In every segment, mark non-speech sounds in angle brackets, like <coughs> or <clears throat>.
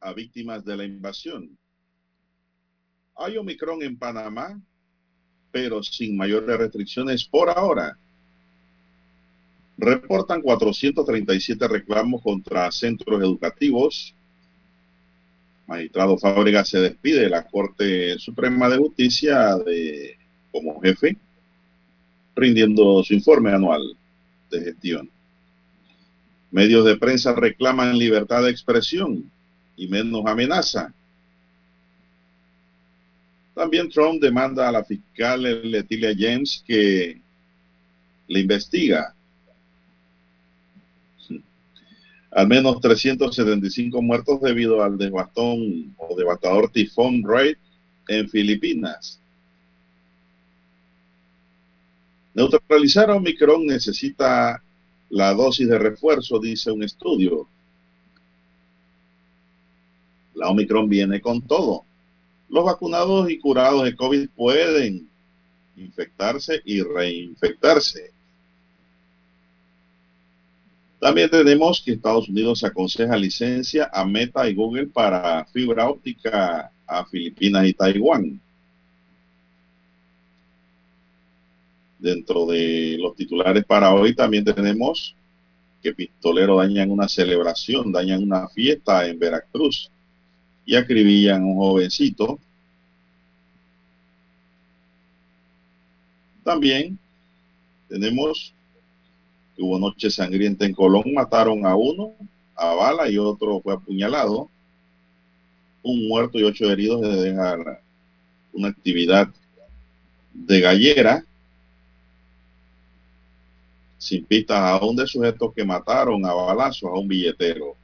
A víctimas de la invasión. Hay Omicron en Panamá, pero sin mayores restricciones por ahora. Reportan 437 reclamos contra centros educativos. Magistrado Fábrega se despide de la Corte Suprema de Justicia de, como jefe, rindiendo su informe anual de gestión. Medios de prensa reclaman libertad de expresión y menos amenaza. También Trump demanda a la fiscal Letilia James que le investiga. Al menos 375 muertos debido al devastón o devastador tifón Ray en Filipinas. Neutralizar a Omicron necesita la dosis de refuerzo, dice un estudio. La Omicron viene con todo. Los vacunados y curados de COVID pueden infectarse y reinfectarse. También tenemos que Estados Unidos aconseja licencia a Meta y Google para fibra óptica a Filipinas y Taiwán. Dentro de los titulares para hoy también tenemos que pistoleros dañan una celebración, dañan una fiesta en Veracruz y acribillan a un jovencito. También tenemos que hubo noche sangrienta en Colón, mataron a uno a bala y otro fue apuñalado. Un muerto y ocho heridos de dejar una actividad de gallera sin pistas aún de sujetos que mataron a balazos a un billetero.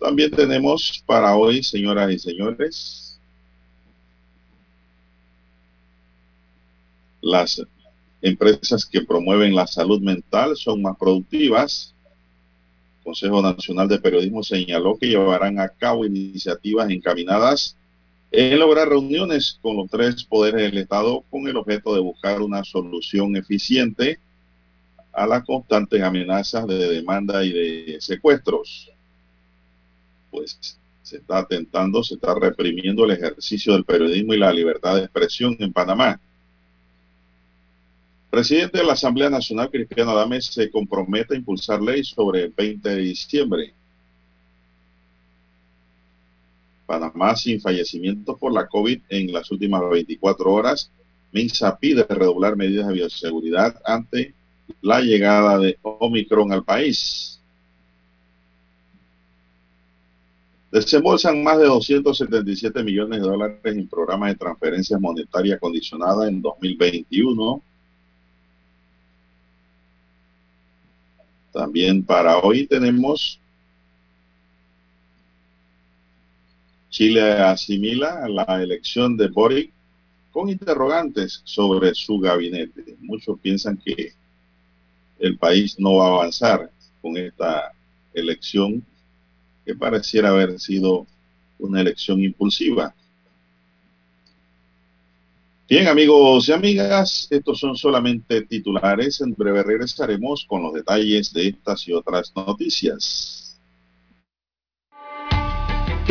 También tenemos para hoy, señoras y señores, las empresas que promueven la salud mental son más productivas. El Consejo Nacional de Periodismo señaló que llevarán a cabo iniciativas encaminadas en lograr reuniones con los tres poderes del Estado con el objeto de buscar una solución eficiente a las constantes amenazas de demanda y de secuestros. Pues se está atentando, se está reprimiendo el ejercicio del periodismo y la libertad de expresión en Panamá. Presidente de la Asamblea Nacional, Cristiano Adames, se compromete a impulsar ley sobre el 20 de diciembre. Panamá sin fallecimientos por la COVID en las últimas 24 horas. Minsa pide redoblar medidas de bioseguridad ante la llegada de Omicron al país. Desembolsan más de 277 millones de dólares en programas de transferencias monetarias condicionadas en 2021. También para hoy tenemos Chile asimila la elección de Boric con interrogantes sobre su gabinete. Muchos piensan que el país no va a avanzar con esta elección que pareciera haber sido una elección impulsiva. Bien, amigos y amigas, estos son solamente titulares. En breve regresaremos con los detalles de estas y otras noticias.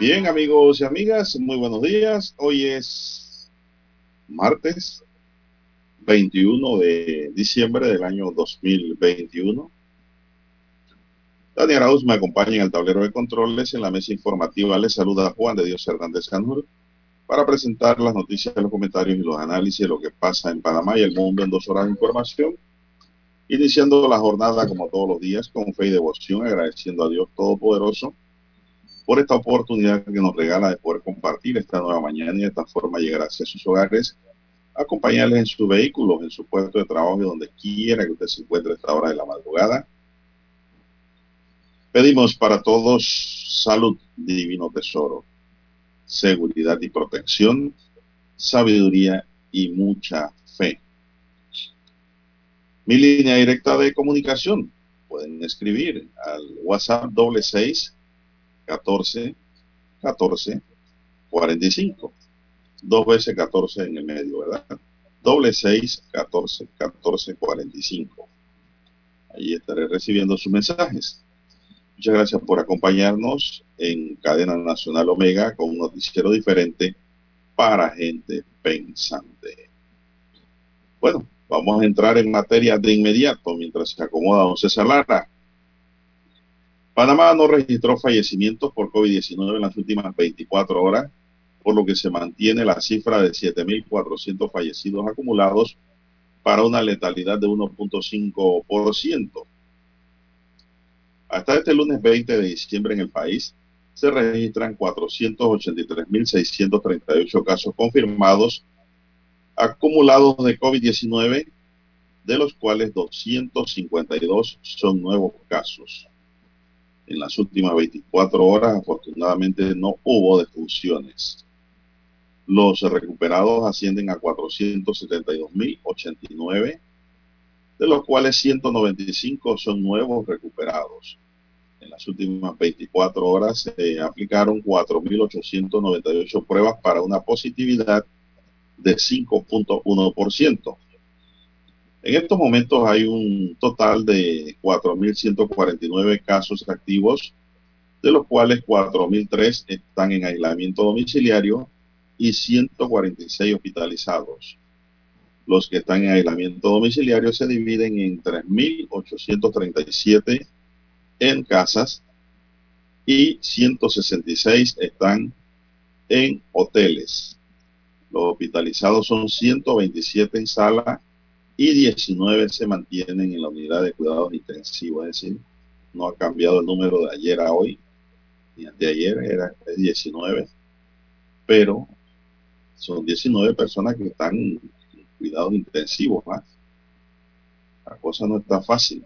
Bien, amigos y amigas, muy buenos días. Hoy es martes 21 de diciembre del año 2021. Daniel Arauz me acompaña en el tablero de controles. En la mesa informativa les saluda Juan de Dios Hernández Canur para presentar las noticias, los comentarios y los análisis de lo que pasa en Panamá y el mundo en dos horas de información. Iniciando la jornada como todos los días con fe y devoción, agradeciendo a Dios Todopoderoso por esta oportunidad que nos regala de poder compartir esta nueva mañana y de esta forma llegar hacia sus hogares, acompañarles en sus vehículos, en su puesto de trabajo y donde quiera que usted se encuentre a esta hora de la madrugada. Pedimos para todos salud, divino tesoro, seguridad y protección, sabiduría y mucha fe. Mi línea directa de comunicación, pueden escribir al WhatsApp doble seis 14, 14, 45. Dos veces 14 en el medio, ¿verdad? Doble 6, 14, 14, 45. Ahí estaré recibiendo sus mensajes. Muchas gracias por acompañarnos en Cadena Nacional Omega con un noticiero diferente para gente pensante. Bueno, vamos a entrar en materia de inmediato mientras se acomoda don César Lara. Panamá no registró fallecimientos por COVID-19 en las últimas 24 horas, por lo que se mantiene la cifra de 7.400 fallecidos acumulados para una letalidad de 1.5%. Hasta este lunes 20 de diciembre en el país se registran 483.638 casos confirmados acumulados de COVID-19, de los cuales 252 son nuevos casos. En las últimas 24 horas, afortunadamente, no hubo defunciones. Los recuperados ascienden a 472.089, de los cuales 195 son nuevos recuperados. En las últimas 24 horas se aplicaron 4.898 pruebas para una positividad de 5.1%. En estos momentos hay un total de 4.149 casos activos, de los cuales 4.003 están en aislamiento domiciliario y 146 hospitalizados. Los que están en aislamiento domiciliario se dividen en 3.837 en casas y 166 están en hoteles. Los hospitalizados son 127 en sala y 19 se mantienen en la unidad de cuidados intensivos, es decir, no ha cambiado el número de ayer a hoy, ni de ayer era 19, pero son 19 personas que están en cuidados intensivos más. La cosa no está fácil.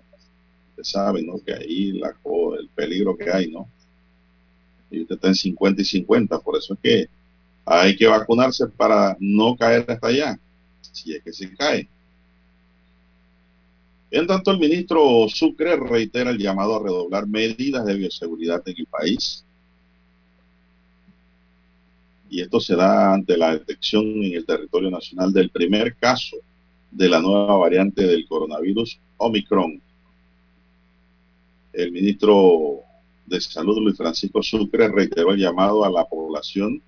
Usted sabe, ¿no? Que ahí el peligro que hay, ¿no? Y usted está en 50 y 50, por eso es que hay que vacunarse para no caer hasta allá, si es que se cae. En tanto, el ministro Sucre reitera el llamado a redoblar medidas de bioseguridad en el país. Y esto se da ante la detección en el territorio nacional del primer caso de la nueva variante del coronavirus Omicron. El ministro de Salud, Luis Francisco Sucre, reiteró el llamado a la población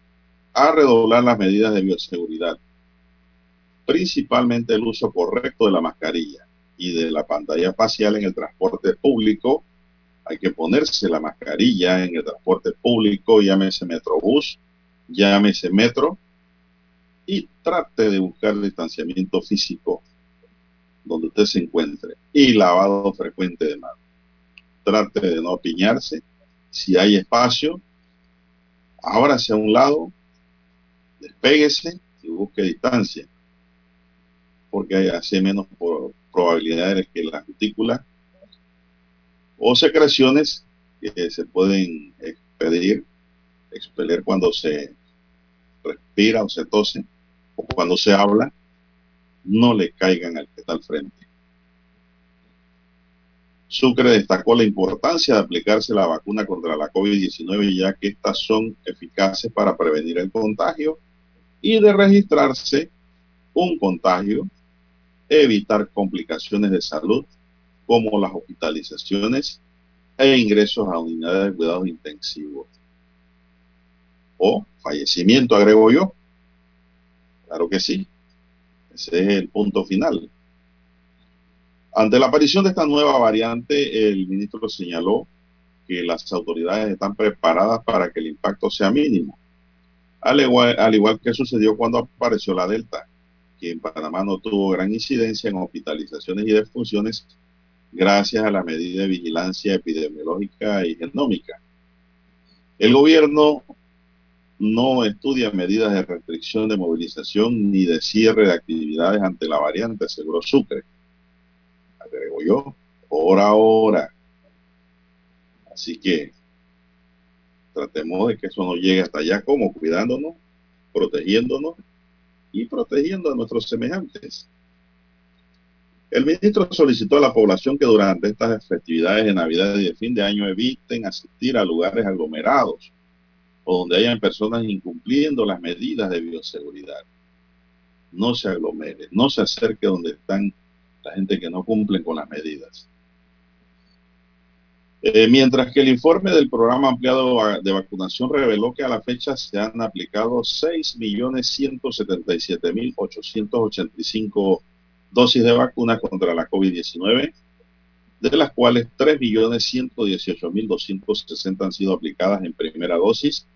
a redoblar las medidas de bioseguridad, principalmente el uso correcto de la mascarilla y de la pantalla facial en el transporte público Hay que ponerse la mascarilla en el transporte público, llámese Metrobús, llámese Metro, y trate de buscar distanciamiento físico donde usted se encuentre y lavado frecuente de manos. Trate de no apiñarse. Si hay espacio, ábrase a un lado, despéguese y busque distancia, porque hay hace menos probabilidades que la cutícula o secreciones que se pueden expedir, expeler cuando se respira o se tose o cuando se habla, no le caigan al que está al frente. Sucre destacó la importancia de aplicarse la vacuna contra la COVID-19 ya que estas son eficaces para prevenir el contagio y de registrarse un contagio, evitar complicaciones de salud como las hospitalizaciones e ingresos a unidades de cuidados intensivos. O fallecimiento, agrego yo. Claro que sí. Ese es el punto final. Ante la aparición de esta nueva variante, el ministro señaló que las autoridades están preparadas para que el impacto sea mínimo. Al igual, al igual que sucedió cuando apareció la Delta, que en Panamá no tuvo gran incidencia en hospitalizaciones y defunciones gracias a la medida de vigilancia epidemiológica y genómica. El gobierno no estudia medidas de restricción de movilización ni de cierre de actividades ante la variante, seguro Sucre. Agrego yo, por ahora. Así que tratemos de que eso no llegue hasta allá, como cuidándonos, protegiéndonos y protegiendo a nuestros semejantes. El ministro solicitó a la población que durante estas festividades de Navidad y de fin de año eviten asistir a lugares aglomerados o donde hayan personas incumpliendo las medidas de bioseguridad. No se aglomere, no se acerque donde están la gente que no cumplen con las medidas. Eh, mientras que el informe del programa ampliado de vacunación reveló que a la fecha se han aplicado 6.177.885 dosis de vacunas contra la COVID-19, de las cuales 3.118.260 han sido aplicadas en primera dosis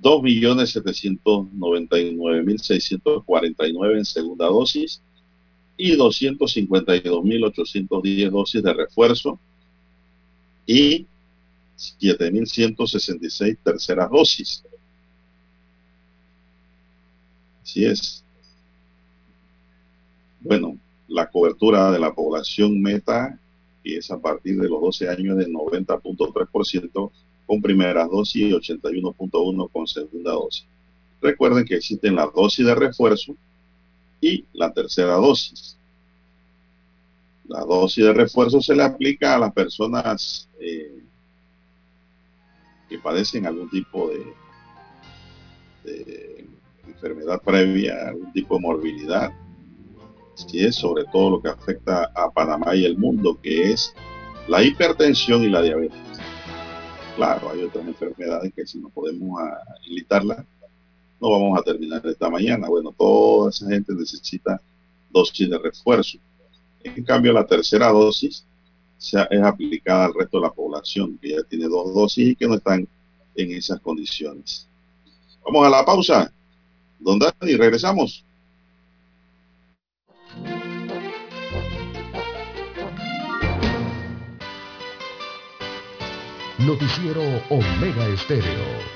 2.799.649 en segunda dosis y 252.810 dosis de refuerzo y 7.166 terceras dosis. Así es. Bueno, la cobertura de la población meta, que es a partir de los 12 años de 90.3%, con primera dosis y 81.1 con segunda dosis. Recuerden que existen las dosis de refuerzo y la tercera dosis. La dosis de refuerzo se le aplica a las personas eh, que padecen algún tipo de, enfermedad previa, algún tipo de morbilidad. Es sobre todo lo que afecta a Panamá y el mundo, que es la hipertensión y la diabetes. Claro, hay otras enfermedades que si no podemos agilitarlas, no vamos a terminar esta mañana. Bueno, toda esa gente necesita dosis de refuerzo. En cambio, la tercera dosis es aplicada al resto de la población, que ya tiene dos dosis y que no están en esas condiciones. Vamos a la pausa. Don Dani, regresamos. Noticiero Omega Estéreo.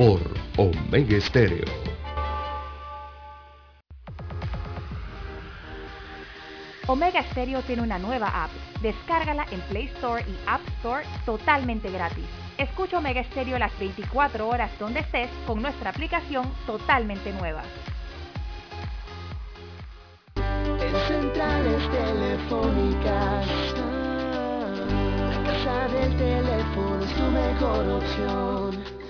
por Omega Estéreo. Omega Stereo tiene una nueva app. Descárgala en Play Store y App Store totalmente gratis. Escucha Omega Stereo las 24 horas donde estés con nuestra aplicación totalmente nueva. En centrales telefónicas casa del teléfono es tu mejor opción.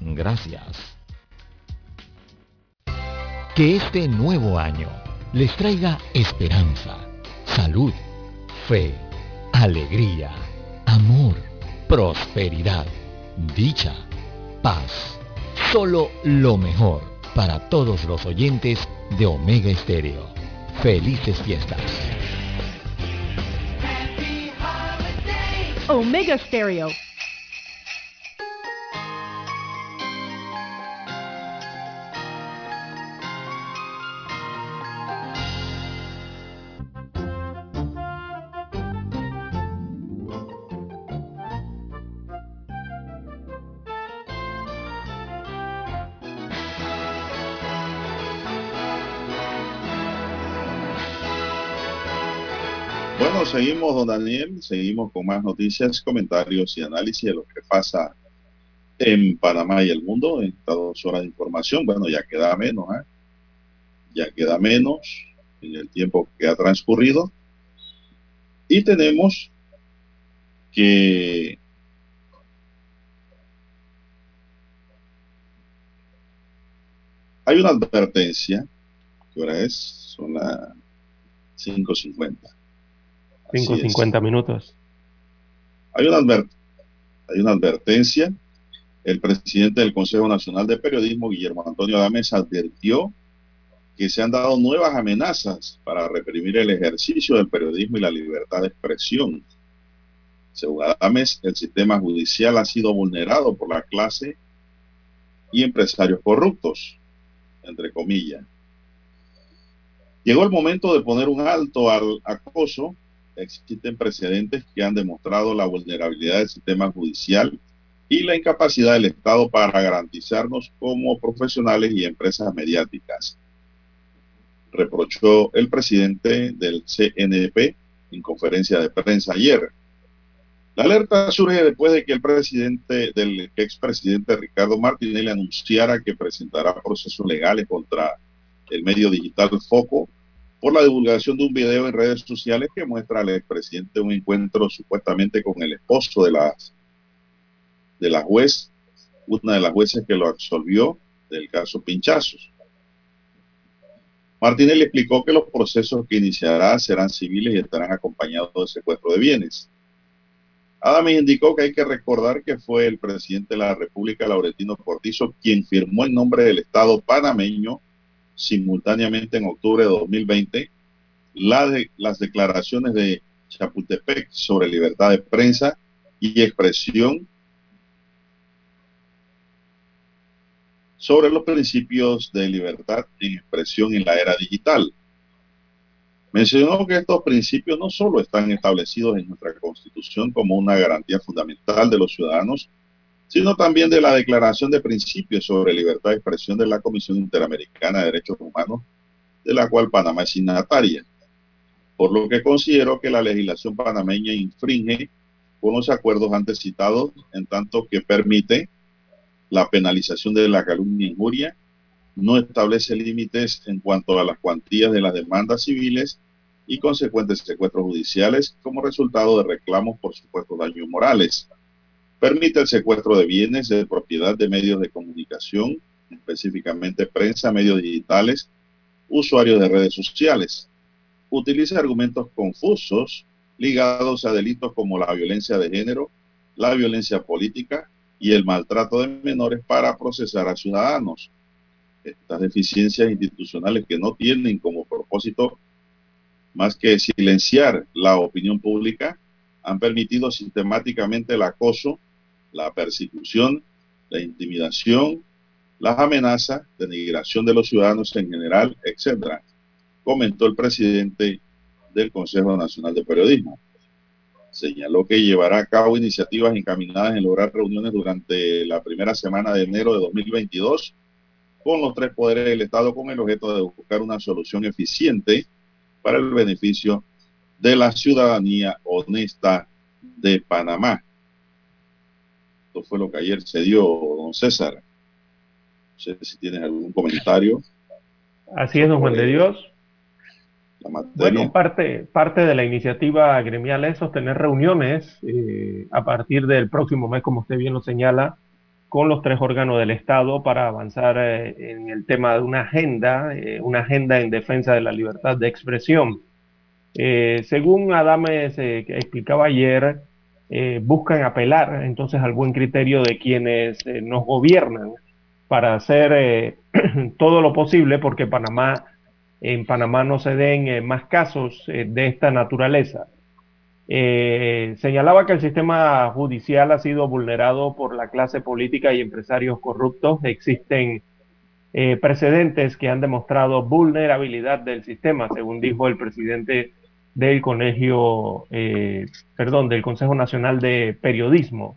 Gracias. Que este nuevo año les traiga esperanza, salud, fe, alegría, amor, prosperidad, dicha, paz. Solo lo mejor para todos los oyentes de Omega Estéreo. Felices fiestas. Omega Stereo. Seguimos, don Daniel, seguimos con más noticias, comentarios y análisis de lo que pasa en Panamá y el mundo en estas dos horas de información. Bueno, ya queda menos, ¿eh? ya queda menos en el tiempo que ha transcurrido. Y tenemos que hay una advertencia, ¿qué hora es? Son las 5.50. Así 5.50 es. minutos. Hay una, hay una advertencia. El presidente del Consejo Nacional de Periodismo, Guillermo Antonio Adames, advirtió que se han dado nuevas amenazas para reprimir el ejercicio del periodismo y la libertad de expresión. Según Adames, el sistema judicial ha sido vulnerado por la clase y empresarios corruptos, entre comillas. Llegó el momento de poner un alto al acoso existen precedentes que han demostrado la vulnerabilidad del sistema judicial y la incapacidad del Estado para garantizarnos como profesionales y empresas mediáticas. Reprochó el presidente del CNP en conferencia de prensa ayer. La alerta surge después de que el presidente del expresidente Ricardo Martinelli anunciara que presentará procesos legales contra el medio digital Foco por la divulgación de un video en redes sociales que muestra al expresidente un encuentro supuestamente con el esposo de la, de la juez, una de las jueces que lo absolvió del caso Pinchazos. Martínez explicó que los procesos que iniciará serán civiles y estarán acompañados de secuestro de bienes. Adams indicó que hay que recordar que fue el presidente de la República, Laurentino Cortizo, quien firmó en nombre del Estado panameño simultáneamente en octubre de 2020 la de, las declaraciones de Chapultepec sobre libertad de prensa y expresión sobre los principios de libertad en expresión en la era digital. Mencionó que estos principios no solo están establecidos en nuestra Constitución como una garantía fundamental de los ciudadanos, sino también de la Declaración de Principios sobre Libertad de Expresión de la Comisión Interamericana de Derechos Humanos, de la cual Panamá es signataria, por lo que considero que la legislación panameña infringe con los acuerdos antes citados, en tanto que permite la penalización de la calumnia e injuria, no establece límites en cuanto a las cuantías de las demandas civiles y consecuentes secuestros judiciales como resultado de reclamos por supuestos daños morales. Permite el secuestro de bienes de propiedad de medios de comunicación, específicamente prensa, medios digitales, usuarios de redes sociales. Utiliza argumentos confusos ligados a delitos como la violencia de género, la violencia política, y el maltrato de menores para procesar a ciudadanos. Estas deficiencias institucionales que no tienen como propósito más que silenciar la opinión pública han permitido sistemáticamente el acoso, la persecución, la intimidación, las amenazas, denigración de los ciudadanos en general, etcétera, comentó el presidente del Consejo Nacional de Periodismo. Señaló que llevará a cabo iniciativas encaminadas en lograr reuniones durante la primera semana de enero de 2022 con los tres poderes del Estado con el objeto de buscar una solución eficiente para el beneficio de la ciudadanía honesta de Panamá. Esto fue lo que ayer se dio, don César. No sé si tienes algún comentario. Así es, don Juan de Dios. Bueno, parte, parte de la iniciativa gremial es sostener reuniones eh, a partir del próximo mes, como usted bien lo señala, con los tres órganos del Estado para avanzar eh, en el tema de una agenda, eh, una agenda en defensa de la libertad de expresión. según Adames explicaba ayer, buscan apelar entonces al buen criterio de quienes nos gobiernan para hacer <clears throat> todo lo posible porque Panamá en Panamá no se den eh, más casos eh, de esta naturaleza. Eh, señalaba que el sistema judicial ha sido vulnerado por la clase política y empresarios corruptos. Existen precedentes que han demostrado vulnerabilidad del sistema, según dijo el presidente del Colegio, perdón, del Consejo Nacional de Periodismo.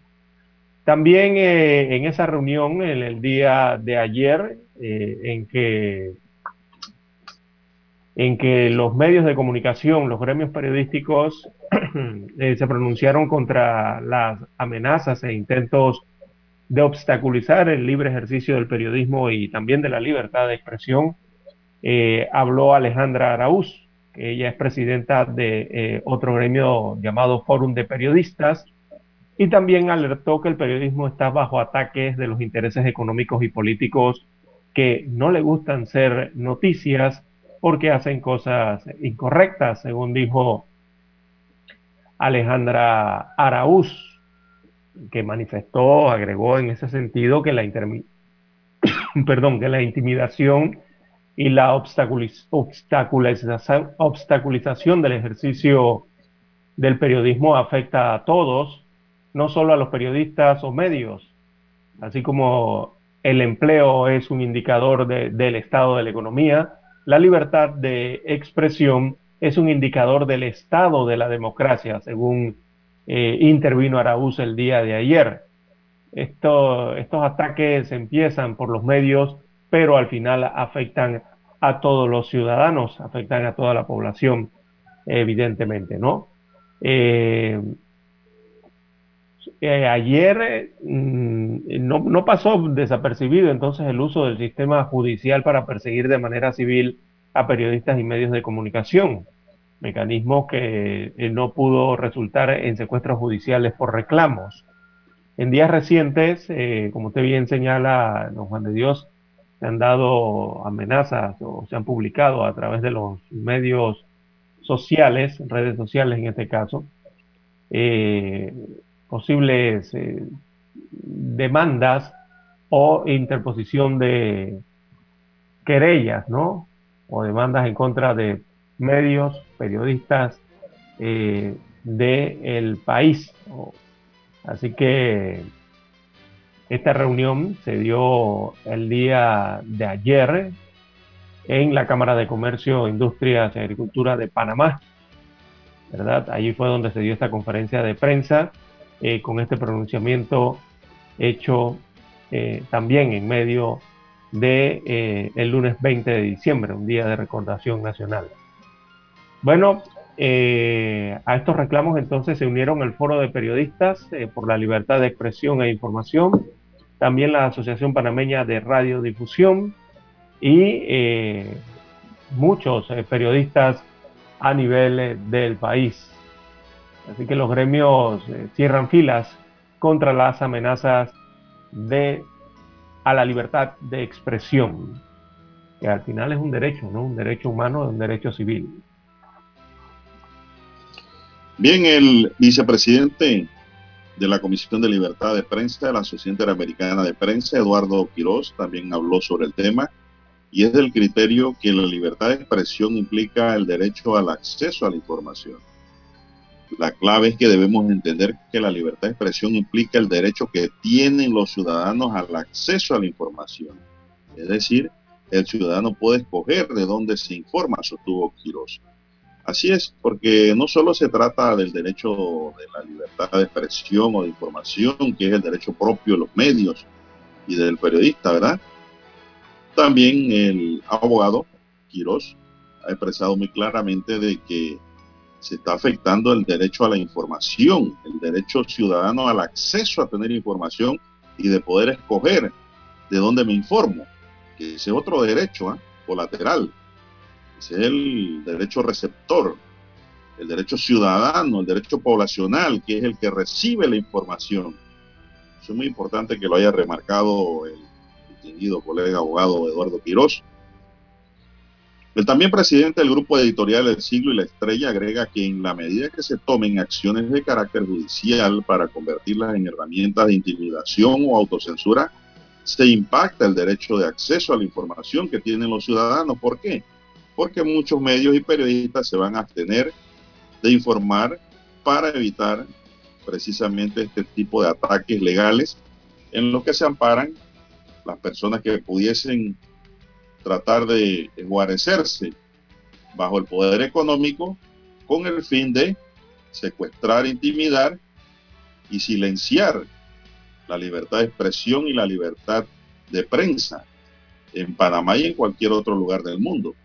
También en esa reunión, en el día de ayer, en que en que los medios de comunicación, los gremios periodísticos, <clears throat> eh, se pronunciaron contra las amenazas e intentos de obstaculizar el libre ejercicio del periodismo y también de la libertad de expresión. Eh, habló Alejandra Araúz, que ella es presidenta de eh, otro gremio llamado Fórum de Periodistas, y también alertó que el periodismo está bajo ataques de los intereses económicos y políticos que no le gustan ser noticias porque hacen cosas incorrectas, según dijo Alejandra Araúz, que manifestó, agregó en ese sentido que la, <coughs> Perdón, que la intimidación y la obstaculización, obstaculización del ejercicio del periodismo afecta a todos, no solo a los periodistas o medios, así como el empleo es un indicador del estado de la economía, la libertad de expresión es un indicador del estado de la democracia, según eh, intervino Araúz el día de ayer. estos ataques empiezan por los medios, pero al final afectan a todos los ciudadanos, afectan a toda la población, evidentemente, ¿no? Eh, eh, ayer mm, no, pasó desapercibido entonces el uso del sistema judicial para perseguir de manera civil a periodistas y medios de comunicación, mecanismo que eh, no pudo resultar en secuestros judiciales por reclamos. En días recientes, como usted bien señala, don Juan de Dios, se han dado amenazas o se han publicado a través de los medios sociales, redes sociales en este caso, eh, posibles eh, demandas o interposición de querellas, ¿no? O demandas en contra de medios, periodistas eh, del país. Así que esta reunión se dio el día de ayer en la Cámara de Comercio, Industrias y Agricultura de Panamá. ¿Verdad? Allí fue donde se dio esta conferencia de prensa eh, con este pronunciamiento hecho eh, también en medio de eh, el lunes 20 de diciembre, un día de recordación nacional. Bueno, a estos reclamos entonces se unieron el Foro de Periodistas por la Libertad de Expresión e Información, también la Asociación Panameña de Radiodifusión y muchos periodistas a nivel del país. Así que los gremios eh, cierran filas contra las amenazas de a la libertad de expresión, que al final es un derecho, ¿no? Un derecho humano, un derecho civil. Bien, el vicepresidente de la Comisión de Libertad de Prensa de la Asociación Interamericana de Prensa, Eduardo Quiroz, también habló sobre el tema y es del criterio que la libertad de expresión implica el derecho al acceso a la información. La clave es que debemos entender que la libertad de expresión implica el derecho que tienen los ciudadanos al acceso a la información. Es decir, el ciudadano puede escoger de dónde se informa, sostuvo Quiroz. Así es, porque no solo se trata del derecho de la libertad de expresión o de información, que es el derecho propio de los medios y del periodista, ¿verdad? También el abogado Quiroz ha expresado muy claramente de que se está afectando el derecho a la información, el derecho ciudadano al acceso a tener información y de poder escoger de dónde me informo, que ese es otro derecho ¿eh? colateral es el derecho receptor, el derecho ciudadano, el derecho poblacional, que es el que recibe la información. Eso es muy importante que lo haya remarcado el distinguido colega abogado Eduardo Quirós. El también presidente del grupo editorial El Siglo y la Estrella agrega que en la medida que se tomen acciones de carácter judicial para convertirlas en herramientas de intimidación o autocensura, se impacta el derecho de acceso a la información que tienen los ciudadanos. ¿Por qué? Porque muchos medios y periodistas se van a abstener de informar para evitar precisamente este tipo de ataques legales en los que se amparan las personas que pudiesen tratar de guarecerse bajo el poder económico con el fin de secuestrar, intimidar y silenciar la libertad de expresión y la libertad de prensa en Panamá y en cualquier otro lugar del mundo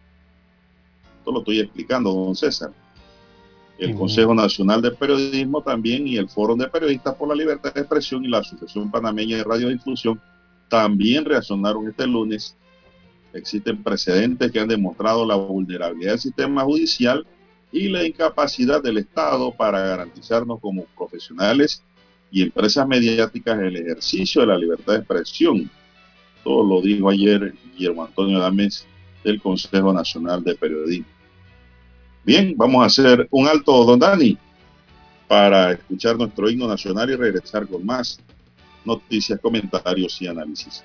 lo estoy explicando, don César. El Consejo Nacional de Periodismo también y el Foro de Periodistas por la Libertad de Expresión y la Asociación Panameña de Radiodifusión también reaccionaron este lunes. Existen precedentes que han demostrado la vulnerabilidad del sistema judicial y la incapacidad del Estado para garantizarnos como profesionales y empresas mediáticas el ejercicio de la libertad de expresión. Todo lo dijo ayer Guillermo Antonio Dames del Consejo Nacional de Periodismo. Bien, vamos a hacer un alto, don Dani, para escuchar nuestro himno nacional y regresar con más noticias, comentarios y análisis.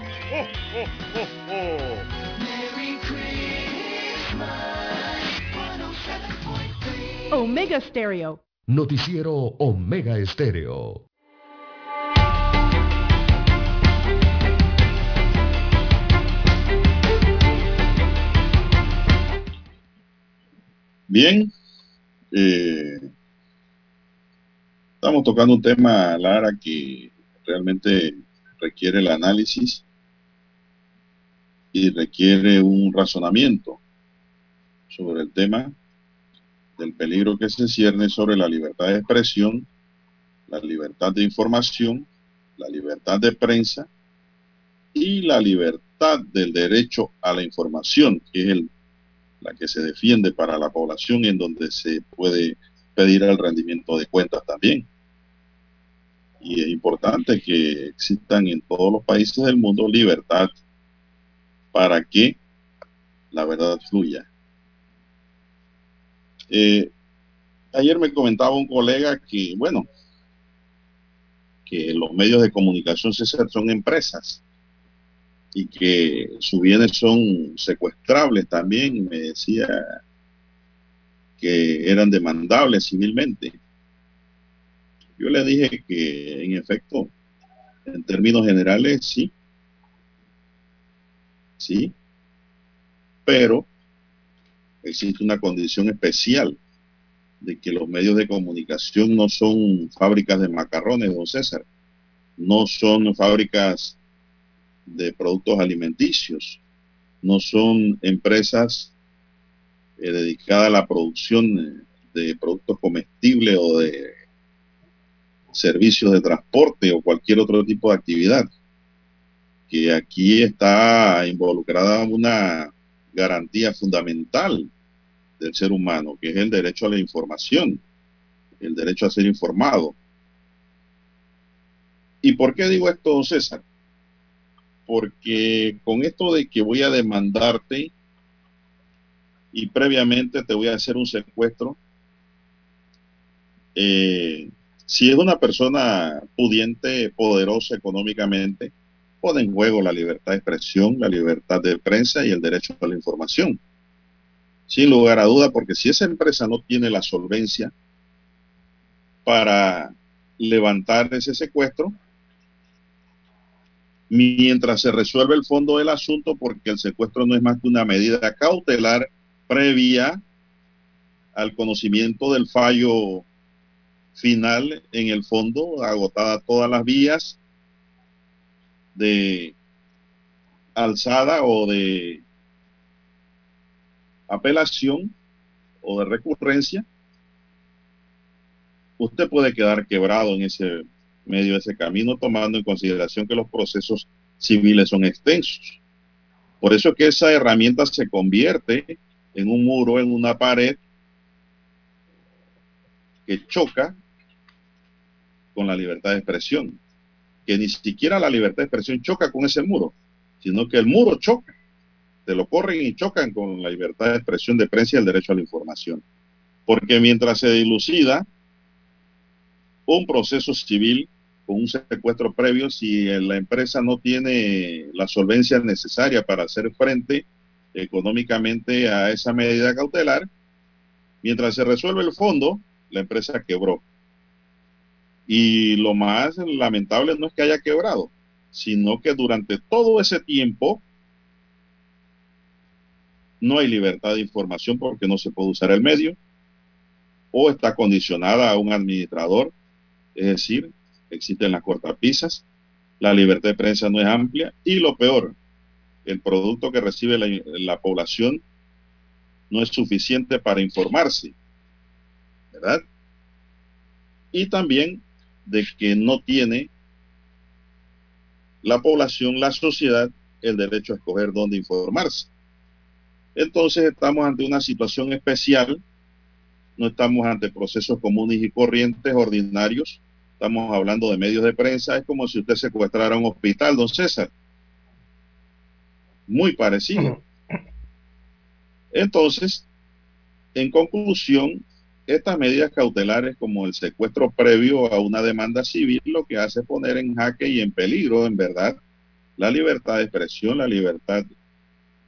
Omega Stereo. Noticiero Omega Estéreo. Bien, eh, estamos tocando un tema, Lara, que realmente requiere el análisis y requiere un razonamiento sobre el tema del peligro que se cierne sobre la libertad de expresión, la libertad de información, la libertad de prensa y la libertad del derecho a la información, que es el, la que se defiende para la población en donde se puede pedir el rendimiento de cuentas también. Y es importante que existan en todos los países del mundo libertad para que la verdad fluya. Eh, ayer me comentaba un colega que, bueno, que los medios de comunicación son empresas y que sus bienes son secuestrables también. Me decía que eran demandables civilmente. Yo le dije que en efecto, en términos generales, sí. Sí. Pero existe una condición especial de que los medios de comunicación no son fábricas de macarrones, don César, no son fábricas de productos alimenticios, no son empresas eh, dedicadas a la producción de productos comestibles o de servicios de transporte o cualquier otro tipo de actividad, que aquí está involucrada una garantía fundamental del ser humano, que es el derecho a la información, el derecho a ser informado. ¿Y por qué digo esto, César? Porque con esto de que voy a demandarte y previamente te voy a hacer un secuestro, eh, si es una persona pudiente, poderosa económicamente, pone en juego la libertad de expresión, la libertad de prensa y el derecho a la información. Sin lugar a duda, porque si esa empresa no tiene la solvencia para levantar ese secuestro, mientras se resuelve el fondo del asunto, porque el secuestro no es más que una medida cautelar previa al conocimiento del fallo final en el fondo, agotada todas las vías de alzada o de apelación o de recurrencia, usted puede quedar quebrado en ese medio de ese camino, tomando en consideración que los procesos civiles son extensos. Por eso es que esa herramienta se convierte en un muro, en una pared que choca con la libertad de expresión que ni siquiera la libertad de expresión choca con ese muro, sino que el muro choca, te lo corren y chocan con la libertad de expresión de prensa y el derecho a la información. Porque mientras se dilucida un proceso civil con un secuestro previo, si la empresa no tiene la solvencia necesaria para hacer frente económicamente a esa medida cautelar, mientras se resuelve el fondo, la empresa quebró. Y lo más lamentable no es que haya quebrado, sino que durante todo ese tiempo no hay libertad de información porque no se puede usar el medio o está condicionada a un administrador, es decir, existen las cortapisas, la libertad de prensa no es amplia y lo peor, el producto que recibe la, la población no es suficiente para informarse, ¿verdad? Y también de que no tiene la población, la sociedad, el derecho a escoger dónde informarse. Entonces estamos ante una situación especial, no estamos ante procesos comunes y corrientes ordinarios, estamos hablando de medios de prensa, es como si usted secuestrara un hospital, don César. Muy parecido. Entonces, en conclusión, estas medidas cautelares como el secuestro previo a una demanda civil lo que hace es poner en jaque y en peligro, en verdad, la libertad de expresión, la libertad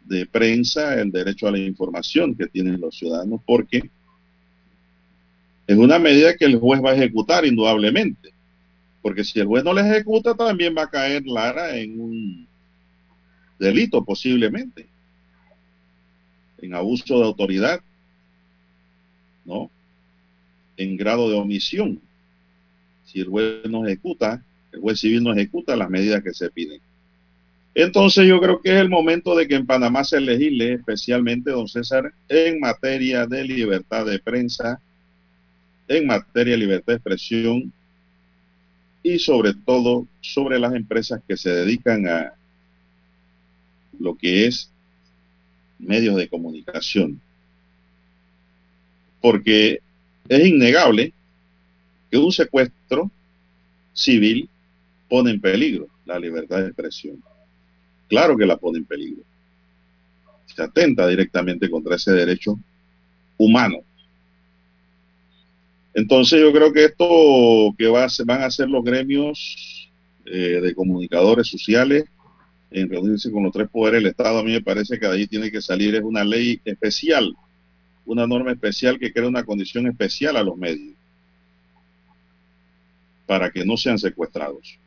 de prensa, el derecho a la información que tienen los ciudadanos, porque es una medida que el juez va a ejecutar indudablemente, porque si el juez no la ejecuta también va a caer Lara en un delito posiblemente, en abuso de autoridad, ¿no? En grado de omisión. Si el juez no ejecuta, el juez civil no ejecuta las medidas que se piden. Entonces yo creo que es el momento de que en Panamá se legisle especialmente, don César, en materia de libertad de prensa, en materia de libertad de expresión y sobre todo sobre las empresas que se dedican a lo que es medios de comunicación. Porque es innegable que un secuestro civil pone en peligro la libertad de expresión claro que la pone en peligro. Se atenta directamente contra ese derecho humano. Entonces yo creo que esto que van a hacer los gremios eh, de comunicadores sociales en reunirse con los tres poderes del Estado, a mí me parece que de ahí tiene que salir es una ley especial, una norma especial que crea una condición especial a los medios para que no sean secuestrados.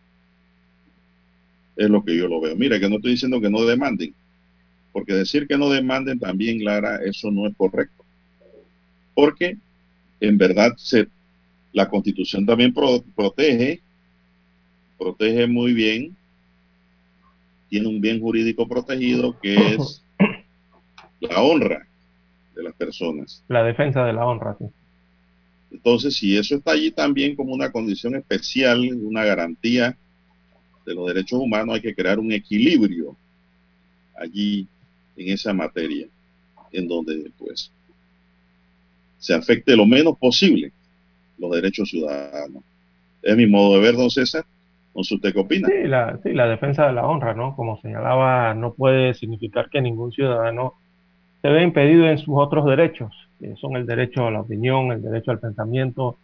Es lo que yo lo veo. Mira, que no estoy diciendo que no demanden, porque decir que no demanden también, Lara, eso no es correcto. Porque en verdad se, la constitución también protege, protege muy bien, tiene un bien jurídico protegido que es <coughs> la honra de las personas. La defensa de la honra, sí. Entonces, si eso está allí también como una condición especial, una garantía de los derechos humanos hay que crear un equilibrio allí en esa materia, en donde pues se afecte lo menos posible los derechos ciudadanos. Es mi modo de ver, don César. No sé usted qué opina. Sí la, sí, la defensa de la honra, ¿no? Como señalaba, no puede significar que ningún ciudadano se ve impedido en sus otros derechos, que son el derecho a la opinión, el derecho al pensamiento,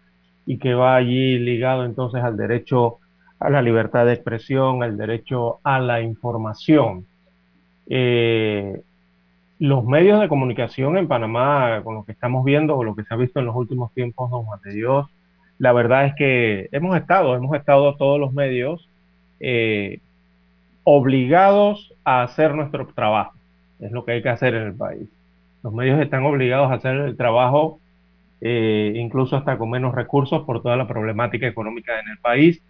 y que va allí ligado entonces al derecho a la libertad de expresión, el derecho a la información. Eh, los medios de comunicación en Panamá, con lo que estamos viendo o lo que se ha visto en los últimos tiempos, don Juan Dios, la verdad es que hemos estado, hemos estado todos los medios eh, obligados a hacer nuestro trabajo. Es lo que hay que hacer en el país. Los medios están obligados a hacer el trabajo, eh, incluso hasta con menos recursos por toda la problemática económica en el país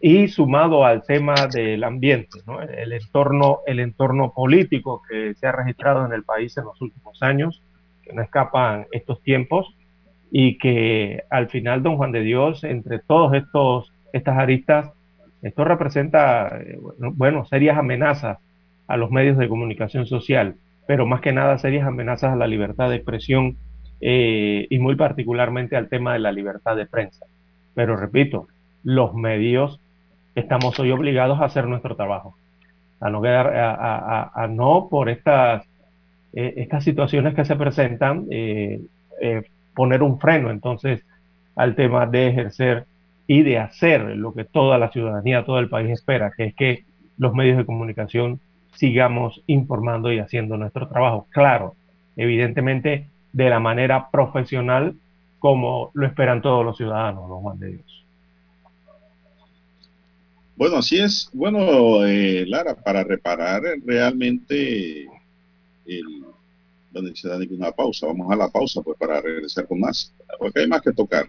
y sumado al tema del ambiente, el, entorno, el entorno político que se ha registrado en el país en los últimos años, que no escapan estos tiempos y que al final, don Juan de Dios, entre todos estos estas aristas, esto representa, eh, bueno, serias amenazas a los medios de comunicación social, pero más que nada serias amenazas a la libertad de expresión eh, y muy particularmente al tema de la libertad de prensa. Pero repito, los medios estamos hoy obligados a hacer nuestro trabajo, a no, quedar, a, no por estas, eh, estas situaciones que se presentan, eh, poner un freno entonces al tema de ejercer y de hacer lo que toda la ciudadanía, todo el país espera, que es que los medios de comunicación sigamos informando y haciendo nuestro trabajo. Claro, evidentemente de la manera profesional como lo esperan todos los ciudadanos, los Juan de Dios. Bueno, así es. Bueno, eh, Lara, para reparar realmente el, donde se da una pausa. Vamos a la pausa pues para regresar con más, porque hay más que tocar.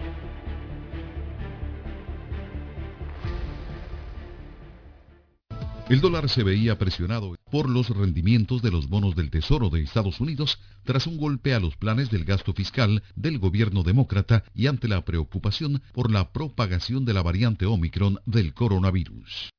El dólar se veía presionado por los rendimientos de los bonos del Tesoro de Estados Unidos tras un golpe a los planes del gasto fiscal del gobierno demócrata y ante la preocupación por la propagación de la variante Omicron del coronavirus.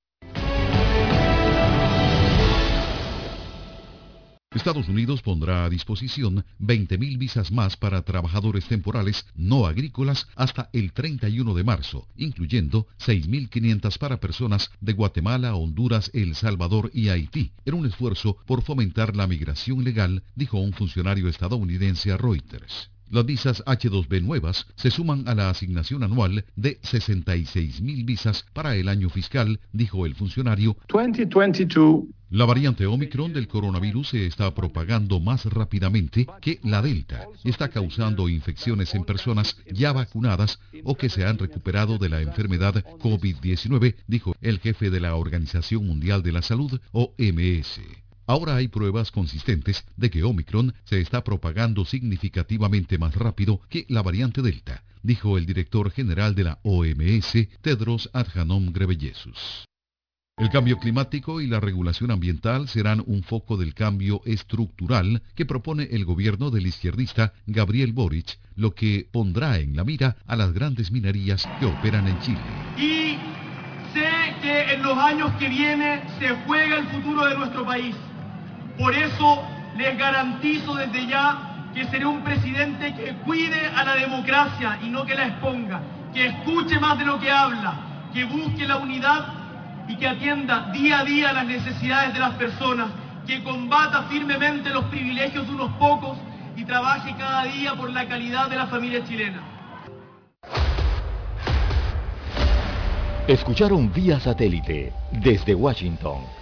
Estados Unidos pondrá a disposición 20.000 visas más para trabajadores temporales no agrícolas hasta el 31 de marzo, incluyendo 6.500 para personas de Guatemala, Honduras, El Salvador y Haití, en un esfuerzo por fomentar la migración legal, dijo un funcionario estadounidense a Reuters. Las visas H2B nuevas se suman a la asignación anual de 66.000 visas para el año fiscal, dijo el funcionario. 2022 la variante Omicron del coronavirus se está propagando más rápidamente que la Delta. Está causando infecciones en personas ya vacunadas o que se han recuperado de la enfermedad COVID-19, dijo el jefe de la Organización Mundial de la Salud, OMS. Ahora hay pruebas consistentes de que Omicron se está propagando significativamente más rápido que la variante Delta, dijo el director general de la OMS, Tedros Adhanom Ghebreyesus. El cambio climático y la regulación ambiental serán un foco del cambio estructural que propone el gobierno del izquierdista Gabriel Boric, lo que pondrá en la mira a las grandes minerías que operan en Chile. Y sé que en los años que vienen se juega el futuro de nuestro país. Por eso les garantizo desde ya que seré un presidente que cuide a la democracia y no que la exponga, que escuche más de lo que habla, que busque la unidad y que atienda día a día las necesidades de las personas, que combata firmemente los privilegios de unos pocos y trabaje cada día por la calidad de la familia chilena. Escucharon vía satélite desde Washington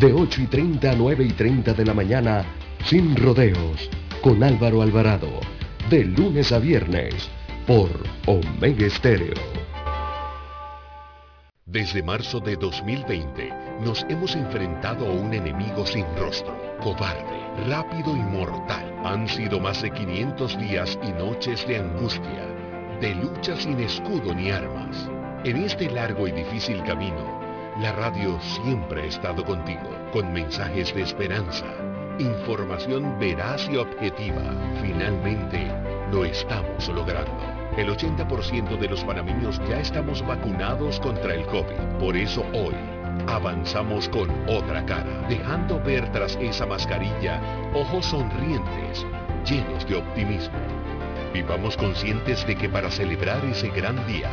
De 8 y 30 a 9 y 30 de la mañana. Sin rodeos. Con Álvaro Alvarado. De lunes a viernes. Por Omega Estéreo. Desde marzo de 2020 nos hemos enfrentado a un enemigo sin rostro, cobarde, rápido y mortal. Han sido más de 500 días y noches de angustia, de lucha sin escudo ni armas. En este largo y difícil camino, la radio siempre ha estado contigo, con mensajes de esperanza, información veraz y objetiva. Finalmente, lo estamos logrando. El 80% de los panameños ya estamos vacunados contra el COVID. Por eso hoy avanzamos con otra cara, dejando ver tras esa mascarilla ojos sonrientes, llenos de optimismo. Vivamos conscientes de que para celebrar ese gran día,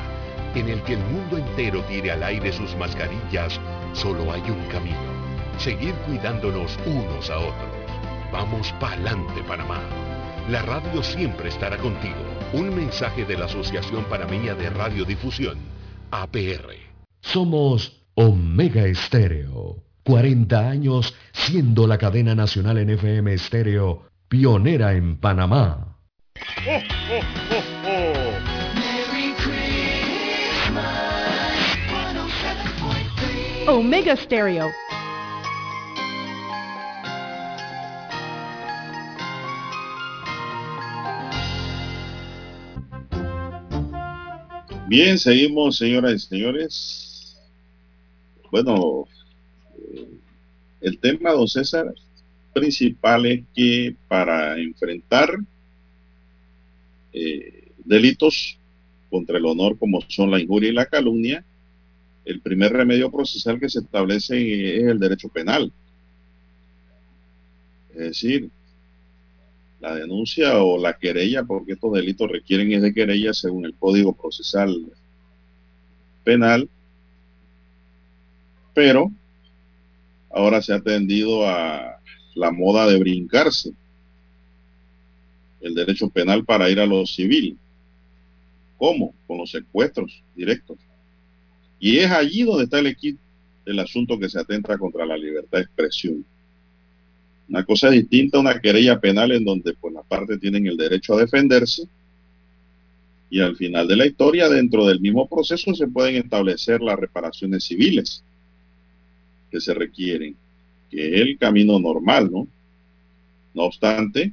en el que el mundo entero tire al aire sus mascarillas, solo hay un camino. Seguir cuidándonos unos a otros. Vamos pa'lante, Panamá. La radio siempre estará contigo un mensaje de la Asociación Panameña de Radiodifusión, APR. Somos Omega Estéreo. 40 años siendo la cadena nacional en FM Estéreo, pionera en Panamá. <laughs> Omega Stereo Bien, seguimos, señoras y señores. Bueno, eh, el tema, don César, principal es que para enfrentar eh, delitos contra el honor como son la injuria y la calumnia, el primer remedio procesal que se establece es el derecho penal. Es decir, la denuncia o la querella, porque estos delitos requieren es de querella según el Código Procesal Penal, pero ahora se ha tendido a la moda de brincarse el derecho penal para ir a lo civil. ¿Cómo? Con los secuestros directos. Y es allí donde está el, el asunto que se atenta contra la libertad de expresión. Una cosa distinta a una querella penal en donde pues las partes tienen el derecho a defenderse y al final de la historia, dentro del mismo proceso, se pueden establecer las reparaciones civiles que se requieren, que es el camino normal, ¿no? No obstante,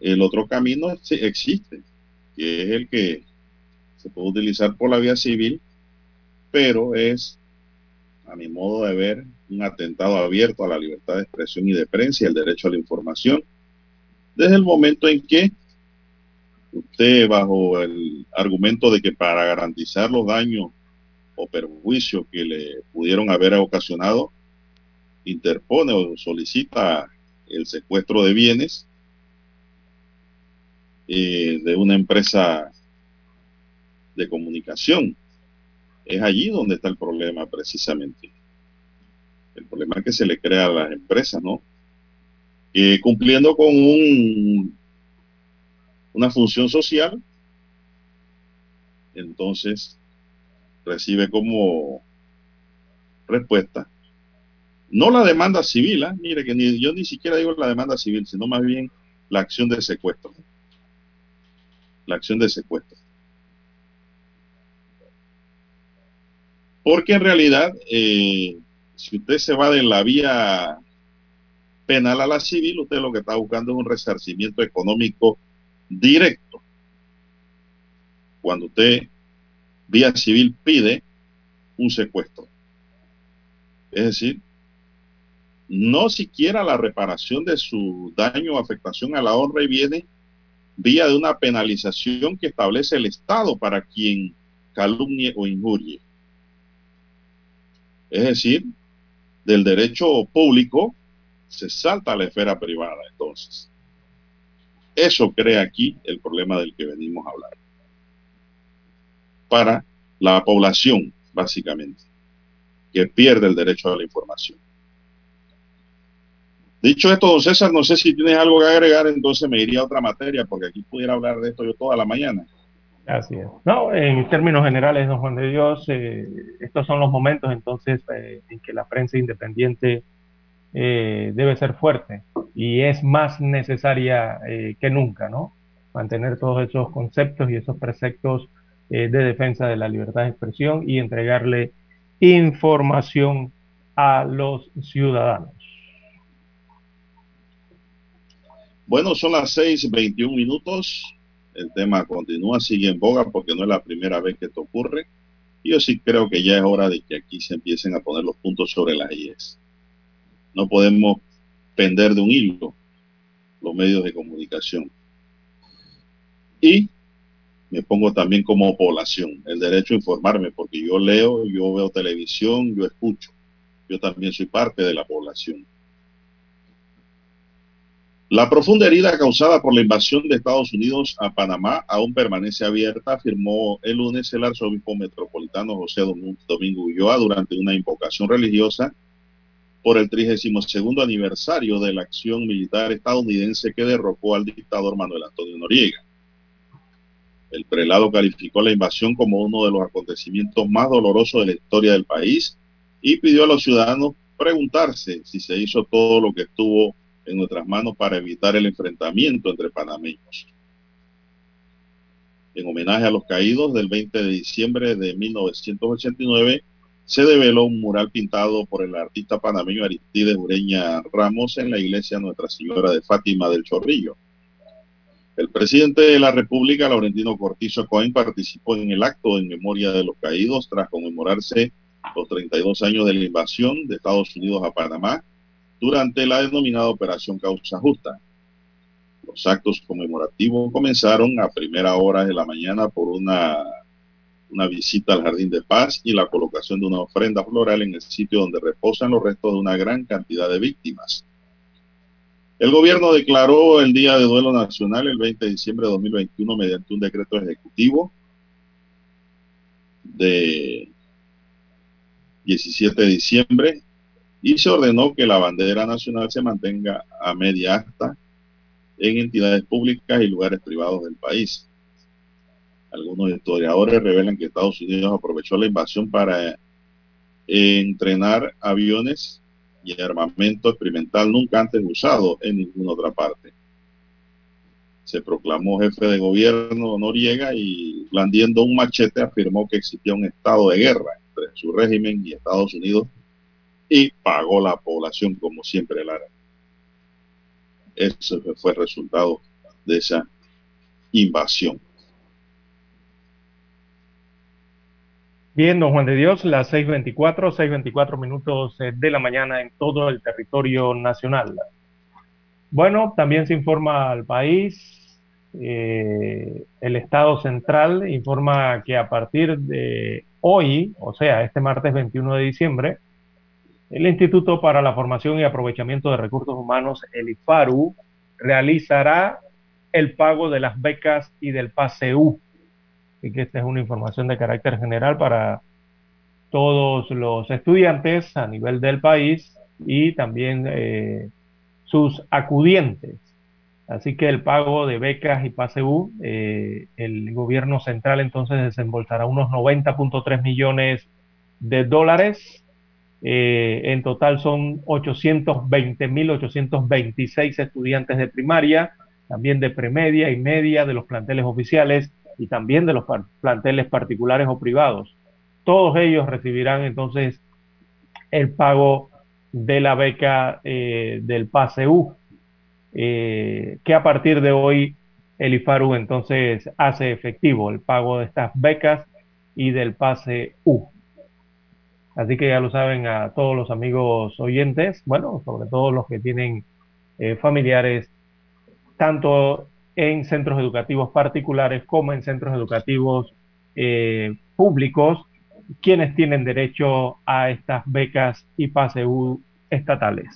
el otro camino existe, que es el que se puede utilizar por la vía civil, pero es, a mi modo de ver, un atentado abierto a la libertad de expresión y de prensa y el derecho a la información, desde el momento en que usted, bajo el argumento de que para garantizar los daños o perjuicios que le pudieron haber ocasionado, interpone o solicita el secuestro de bienes eh, de una empresa de comunicación. Es allí donde está el problema precisamente. El problema que se le crea a las empresas, ¿no? Que cumpliendo con un, una función social, entonces recibe como respuesta no la demanda civil, ¿eh? mire que ni, yo ni siquiera digo la demanda civil, sino más bien la acción de secuestro. La acción de secuestro. Porque en realidad, eh, si usted se va de la vía penal a la civil, usted lo que está buscando es un resarcimiento económico directo. Cuando usted vía civil pide un secuestro. Es decir, no siquiera la reparación de su daño o afectación a la honra y viene vía de una penalización que establece el Estado para quien calumnie o injurie. Es decir, del derecho público se salta a la esfera privada entonces. Eso crea aquí el problema del que venimos a hablar. Para la población, básicamente, que pierde el derecho a la información. Dicho esto, don César, no sé si tienes algo que agregar, entonces me iría a otra materia, porque aquí pudiera hablar de esto yo toda la mañana. Así es. No, en términos generales, don Juan de Dios, eh, estos son los momentos entonces eh, en que la prensa independiente eh, debe ser fuerte y es más necesaria que nunca, ¿no? Mantener todos esos conceptos y esos preceptos de defensa de la libertad de expresión y entregarle información a los ciudadanos. Bueno, son las 6:21 minutos. El tema continúa, sigue en boga porque no es la primera vez que esto ocurre. Y yo sí creo que ya es hora de que aquí se empiecen a poner los puntos sobre las IES. No podemos pender de un hilo los medios de comunicación. Y me pongo también como población el derecho a informarme porque yo leo, yo veo televisión, yo escucho. Yo también soy parte de la población. La profunda herida causada por la invasión de Estados Unidos a Panamá aún permanece abierta, afirmó el lunes el arzobispo metropolitano José Domingo Ulloa durante una invocación religiosa por el 32 aniversario de la acción militar estadounidense que derrocó al dictador Manuel Antonio Noriega. El prelado calificó la invasión como uno de los acontecimientos más dolorosos de la historia del país y pidió a los ciudadanos preguntarse si se hizo todo lo que estuvo en nuestras manos para evitar el enfrentamiento entre panameños. En homenaje a los caídos del 20 de diciembre de 1989, se develó un mural pintado por el artista panameño Aristides Ureña Ramos en la iglesia Nuestra Señora de Fátima del Chorrillo. El presidente de la República, Laurentino Cortizo Cohen, participó en el acto en memoria de los caídos tras conmemorarse los 32 años de la invasión de Estados Unidos a Panamá durante la denominada Operación Causa Justa. Los actos conmemorativos comenzaron a primera hora de la mañana por una, visita al Jardín de Paz y la colocación de una ofrenda floral en el sitio donde reposan los restos de una gran cantidad de víctimas. El gobierno declaró el Día de Duelo Nacional el 20 de diciembre de 2021 mediante un decreto ejecutivo de 17 de diciembre y se ordenó que la bandera nacional se mantenga a media asta en entidades públicas y lugares privados del país. Algunos historiadores revelan que Estados Unidos aprovechó la invasión para entrenar aviones y armamento experimental nunca antes usado en ninguna otra parte. Se proclamó jefe de gobierno Noriega y blandiendo un machete afirmó que existía un estado de guerra entre su régimen y Estados Unidos y pagó la población como siempre la hará. Ese fue el resultado de esa invasión. Bien, don Juan de Dios, las 6.24, 6.24 minutos eh, de la mañana en todo el territorio nacional. Bueno, también se informa al país, eh, el Estado Central informa que a partir de hoy, o sea, este martes 21 de diciembre, el Instituto para la Formación y Aprovechamiento de Recursos Humanos, el IFARU, realizará el pago de las becas y del PASEU. Así que esta es una información de carácter general para todos los estudiantes a nivel del país y también eh, sus acudientes. Así que el pago de becas y PASEU, eh, el gobierno central entonces desembolsará unos 90.3 millones de dólares eh, en total son 820.826 estudiantes de primaria, también de premedia y media de los planteles oficiales y también de los planteles particulares o privados. Todos ellos recibirán entonces el pago de la beca eh, del PASEU, eh, que a partir de hoy el IFARU entonces hace efectivo el pago de estas becas y del PASEU. Así que ya lo saben a todos los amigos oyentes, bueno, sobre todo los que tienen eh, familiares tanto en centros educativos particulares como en centros educativos eh, públicos, quienes tienen derecho a estas becas y PASEU estatales.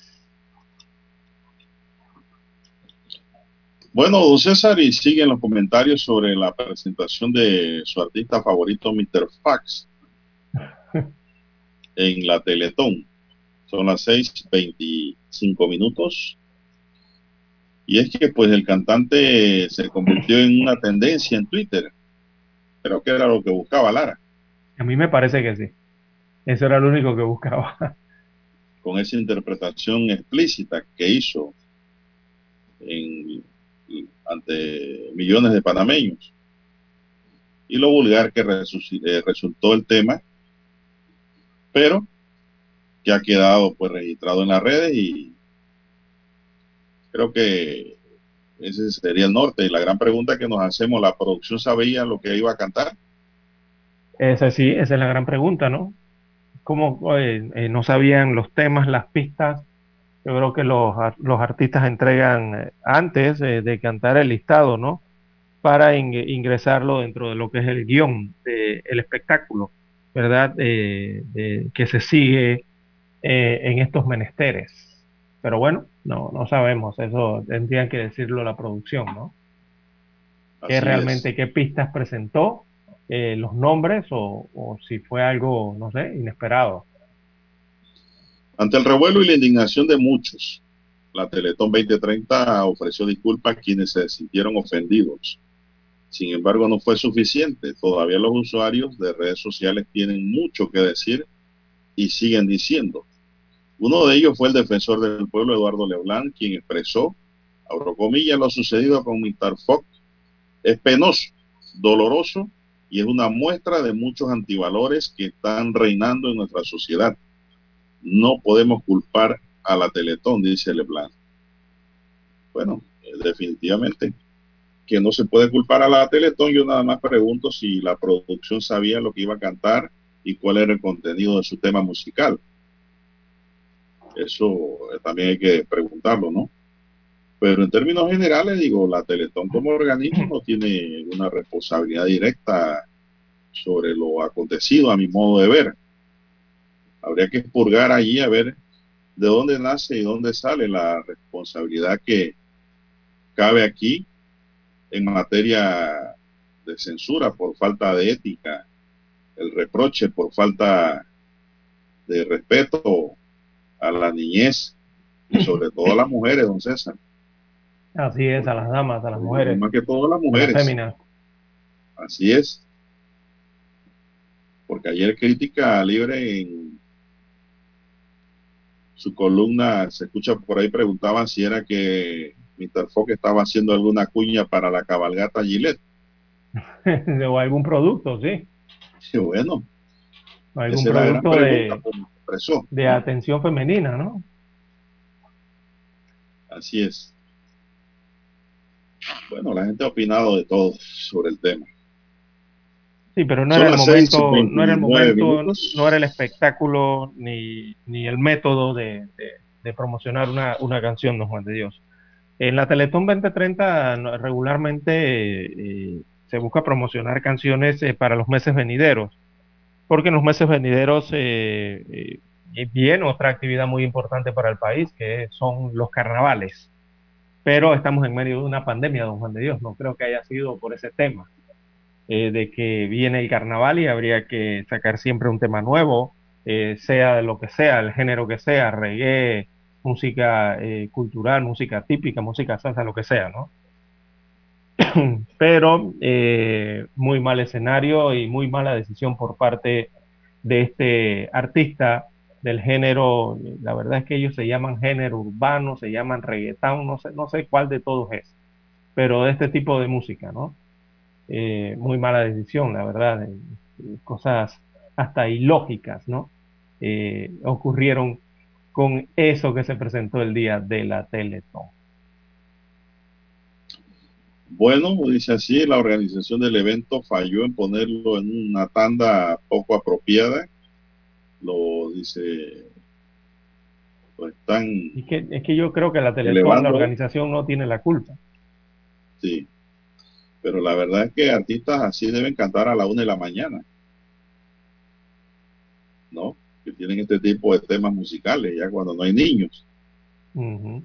Bueno, don César, y siguen los comentarios sobre la presentación de su artista favorito, Mr. Fax en la Teletón. Son las 6.25 minutos. Y es que pues el cantante se convirtió en una tendencia en Twitter. Creo que era lo que buscaba Lara. A mí me parece que sí. Eso era lo único que buscaba. Con esa interpretación explícita que hizo en, ante millones de panameños. Y lo vulgar que eh, resultó el tema pero que ha quedado pues registrado en las redes y creo que ese sería el norte. Y la gran pregunta que nos hacemos, ¿la producción sabía lo que iba a cantar? Esa sí, esa es la gran pregunta, ¿no? ¿Cómo eh, no sabían los temas, las pistas? Yo creo que los, los artistas entregan eh, antes eh, de cantar el listado, ¿no? Para ingresarlo dentro de lo que es el guion del espectáculo. ¿Verdad?, que se sigue eh, en estos menesteres. Pero bueno, no, no sabemos, eso tendrían que decirlo la producción, ¿no? ¿Qué realmente, qué pistas presentó, eh, los nombres o, o si fue algo, no sé, inesperado? Ante el revuelo y la indignación de muchos, la Teletón 2030 ofreció disculpas a quienes se sintieron ofendidos sin embargo, no fue suficiente. Todavía los usuarios de redes sociales tienen mucho que decir y siguen diciendo. Uno de ellos fue el defensor del pueblo, Eduardo Leblanc, quien expresó, abro comillas, lo sucedido con Mr. Fox es penoso, doloroso y es una muestra de muchos antivalores que están reinando en nuestra sociedad. No podemos culpar a la Teletón, dice Leblanc. Bueno, eh, definitivamente que no se puede culpar a la Teletón. Yo nada más pregunto si la producción sabía lo que iba a cantar y cuál era el contenido de su tema musical. Eso eh, también hay que preguntarlo, ¿no? Pero en términos generales, digo, la Teletón como organismo no tiene una responsabilidad directa sobre lo acontecido, a mi modo de ver. Habría que expurgar allí a ver de dónde nace y dónde sale la responsabilidad que cabe aquí en materia de censura por falta de ética, el reproche por falta de respeto a la niñez y sobre <laughs> todo a las mujeres, don César. Así es, a las damas, a las mujeres. Más que todo a las mujeres. Así es. Porque ayer Crítica Libre en su columna, se escucha por ahí, preguntaban si era que Mr. Fox estaba haciendo alguna cuña para la cabalgata Gillette. <laughs> o algún producto, sí. Sí, bueno. algún producto de, de atención femenina, ¿no? Así es. Bueno, la gente ha opinado de todo sobre el tema. Sí, pero no era, el momento, no era el momento, no era el espectáculo ni, ni el método de, de, promocionar una, una, canción, no Juan de Dios. En la Teletón 2030 regularmente eh, se busca promocionar canciones eh, para los meses venideros, porque en los meses venideros eh, viene otra actividad muy importante para el país, que son los carnavales. Pero estamos en medio de una pandemia, don Juan de Dios, no creo que haya sido por ese tema. De que viene el carnaval y habría que sacar siempre un tema nuevo, sea lo que sea, el género que sea, reggae, música eh, cultural, música típica, música salsa, lo que sea, ¿no? <clears throat> Pero muy mal escenario y muy mala decisión por parte de este artista del género, la verdad es que ellos se llaman género urbano, se llaman reggaetón, no sé, no sé cuál de todos es, pero de este tipo de música, ¿no? Eh, muy mala decisión, la verdad, cosas hasta ilógicas, ¿no? Eh, ocurrieron con eso que se presentó el día de la Teletón. Bueno, dice así, la organización del evento falló en ponerlo en una tanda poco apropiada. Lo dice, pues están... Es que, es que yo creo que la Teletón, la organización no tiene la culpa. Sí, pero la verdad es que artistas así deben cantar a la una de la mañana. ¿No? Que tienen este tipo de temas musicales, ya cuando no hay niños. No,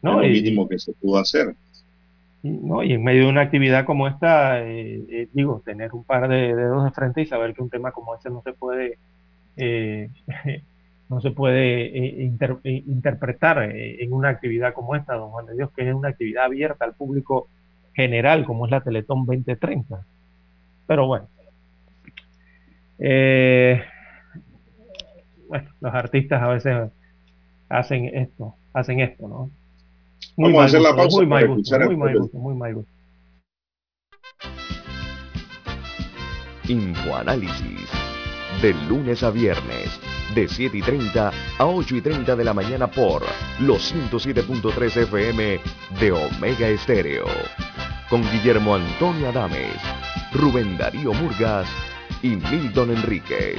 es lo mínimo que se pudo hacer. No, y en medio de una actividad como esta, eh, eh, digo, tener un par de dedos de frente y saber que un tema como ese no se puede, eh, <laughs> no se puede interpretar en una actividad como esta, don Juan de Dios, que es una actividad abierta al público general como es la Teletón 2030. Pero bueno. Eh, bueno, los artistas a veces hacen esto, hacen esto, ¿no? Muy Vamos a hacer la pausa muy mal gusto, muy mal gusto, muy mal gusto. Infoanálisis. De lunes a viernes, de 7 y 30 a 8 y 30 de la mañana por los 107.3 FM de Omega Estéreo con Guillermo Antonio Adames, Rubén Darío Murgas y Milton Enríquez.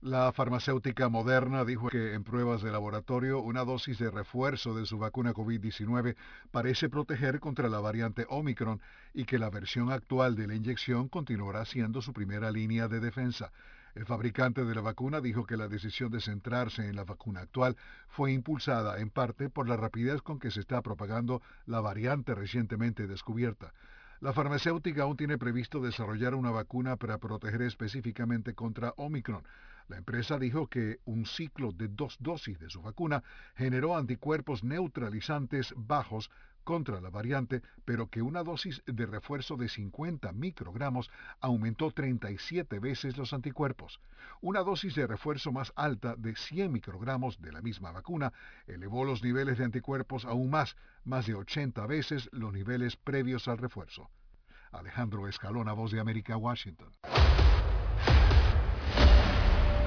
La farmacéutica Moderna dijo que en pruebas de laboratorio una dosis de refuerzo de su vacuna COVID-19 parece proteger contra la variante Omicron y que la versión actual de la inyección continuará siendo su primera línea de defensa. El fabricante de la vacuna dijo que la decisión de centrarse en la vacuna actual fue impulsada en parte por la rapidez con que se está propagando la variante recientemente descubierta. La farmacéutica aún tiene previsto desarrollar una vacuna para proteger específicamente contra Omicron. La empresa dijo que un ciclo de dos dosis de su vacuna generó anticuerpos neutralizantes bajos contra la variante, pero que una dosis de refuerzo de 50 microgramos aumentó 37 veces los anticuerpos. Una dosis de refuerzo más alta de 100 microgramos de la misma vacuna elevó los niveles de anticuerpos aún más, más de 80 veces los niveles previos al refuerzo. Alejandro Escalona, Voz de América, Washington.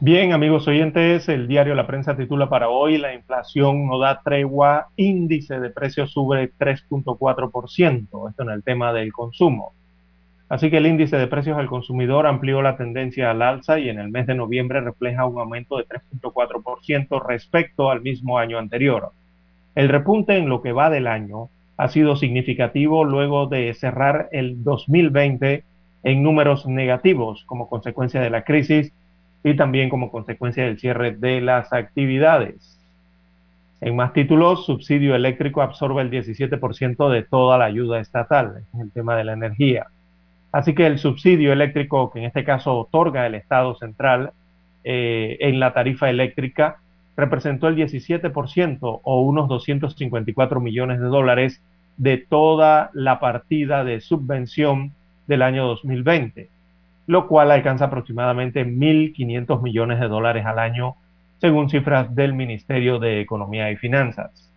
Bien, amigos oyentes, el diario La Prensa titula para hoy La inflación no da tregua, índice de precios sube 3.4%, esto en el tema del consumo. Así que el índice de precios al consumidor amplió la tendencia al alza y en el mes de noviembre refleja un aumento de 3.4% respecto al mismo año anterior. El repunte en lo que va del año ha sido significativo luego de cerrar el 2020 en números negativos como consecuencia de la crisis y también como consecuencia del cierre de las actividades. En más títulos, subsidio eléctrico absorbe el 17% de toda la ayuda estatal, es el tema de la energía. Así que el subsidio eléctrico que en este caso otorga el Estado central eh, en la tarifa eléctrica representó el 17% o unos 254 millones de dólares de toda la partida de subvención del año 2020 lo cual alcanza aproximadamente 1.500 millones de dólares al año, según cifras del Ministerio de Economía y Finanzas.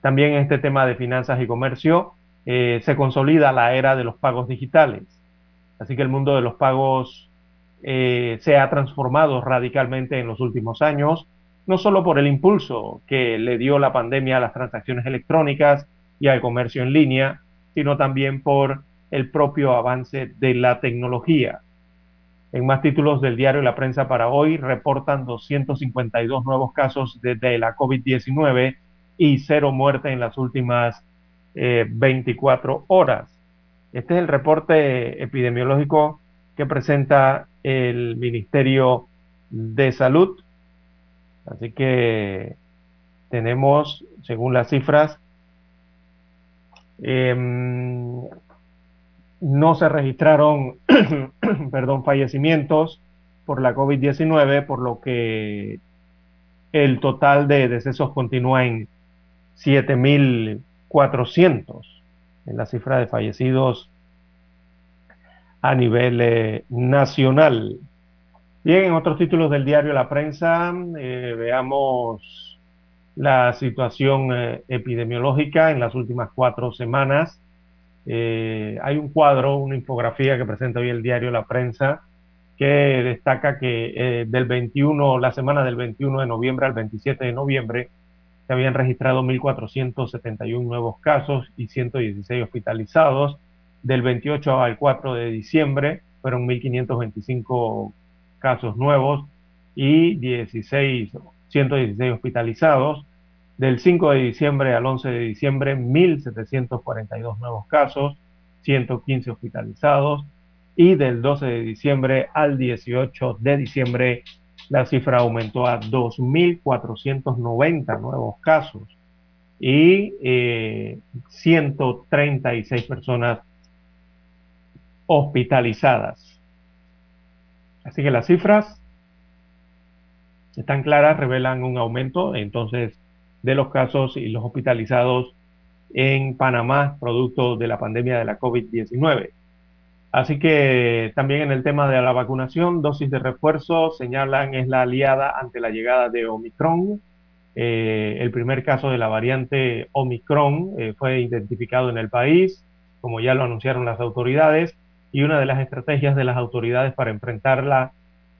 También en este tema de finanzas y comercio eh, se consolida la era de los pagos digitales. Así que el mundo de los pagos eh, se ha transformado radicalmente en los últimos años, no solo por el impulso que le dio la pandemia a las transacciones electrónicas y al comercio en línea, sino también por el propio avance de la tecnología. En más títulos del diario La Prensa para hoy reportan 252 nuevos casos de, la COVID-19 y cero muerte en las últimas 24 eh, horas. Este es el reporte epidemiológico que presenta el Ministerio de Salud. Así que tenemos, según las cifras, em, no se registraron <clears throat> perdón, fallecimientos por la COVID-19, por lo que el total de decesos continúa en 7.400 en la cifra de fallecidos a nivel eh, nacional. Bien, en otros títulos del diario La Prensa, eh, veamos la situación eh, epidemiológica en las últimas cuatro semanas. Eh, hay un cuadro, una infografía que presenta hoy el diario La Prensa, que destaca que eh, del 21, la semana del 21 de noviembre al 27 de noviembre, se habían registrado 1.471 nuevos casos y 116 hospitalizados. Del 28 al 4 de diciembre fueron 1.525 casos nuevos y 16, 116 hospitalizados. Del 5 de diciembre al 11 de diciembre, 1.742 nuevos casos, 115 hospitalizados. Y del 12 de diciembre al 18 de diciembre, la cifra aumentó a 2.490 nuevos casos y 136 eh, personas hospitalizadas. Así que las cifras están claras, revelan un aumento, entonces de los casos y los hospitalizados en Panamá producto de la pandemia de la COVID-19. Así que también en el tema de la vacunación, dosis de refuerzo señalan es la aliada ante la llegada de Omicron. Eh, el primer caso de la variante Omicron eh, fue identificado en el país, como ya lo anunciaron las autoridades, y una de las estrategias de las autoridades para enfrentarla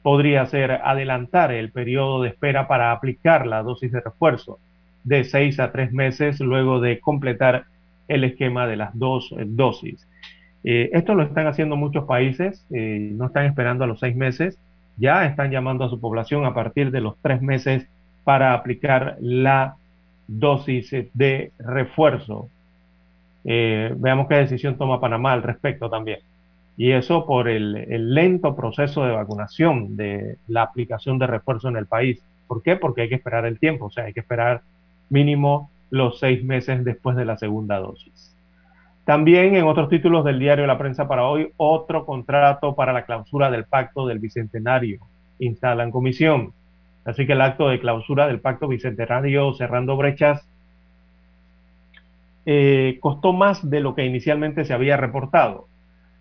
podría ser adelantar el periodo de espera para aplicar la dosis de refuerzo de seis a tres meses luego de completar el esquema de las dos eh, dosis. Eh, esto lo están haciendo muchos países, eh, no están esperando a los seis meses, ya están llamando a su población a partir de los tres meses para aplicar la dosis de refuerzo. veamos qué decisión toma Panamá al respecto también. Y eso por el, el, lento proceso de vacunación de la aplicación de refuerzo en el país. ¿Por qué? Porque hay que esperar el tiempo, o sea, hay que esperar mínimo los seis meses después de la segunda dosis. También en otros títulos del diario La Prensa para hoy, otro contrato para la clausura del pacto del Bicentenario. Instalan comisión. Así que el acto de clausura del pacto Bicentenario cerrando brechas eh, costó más de lo que inicialmente se había reportado.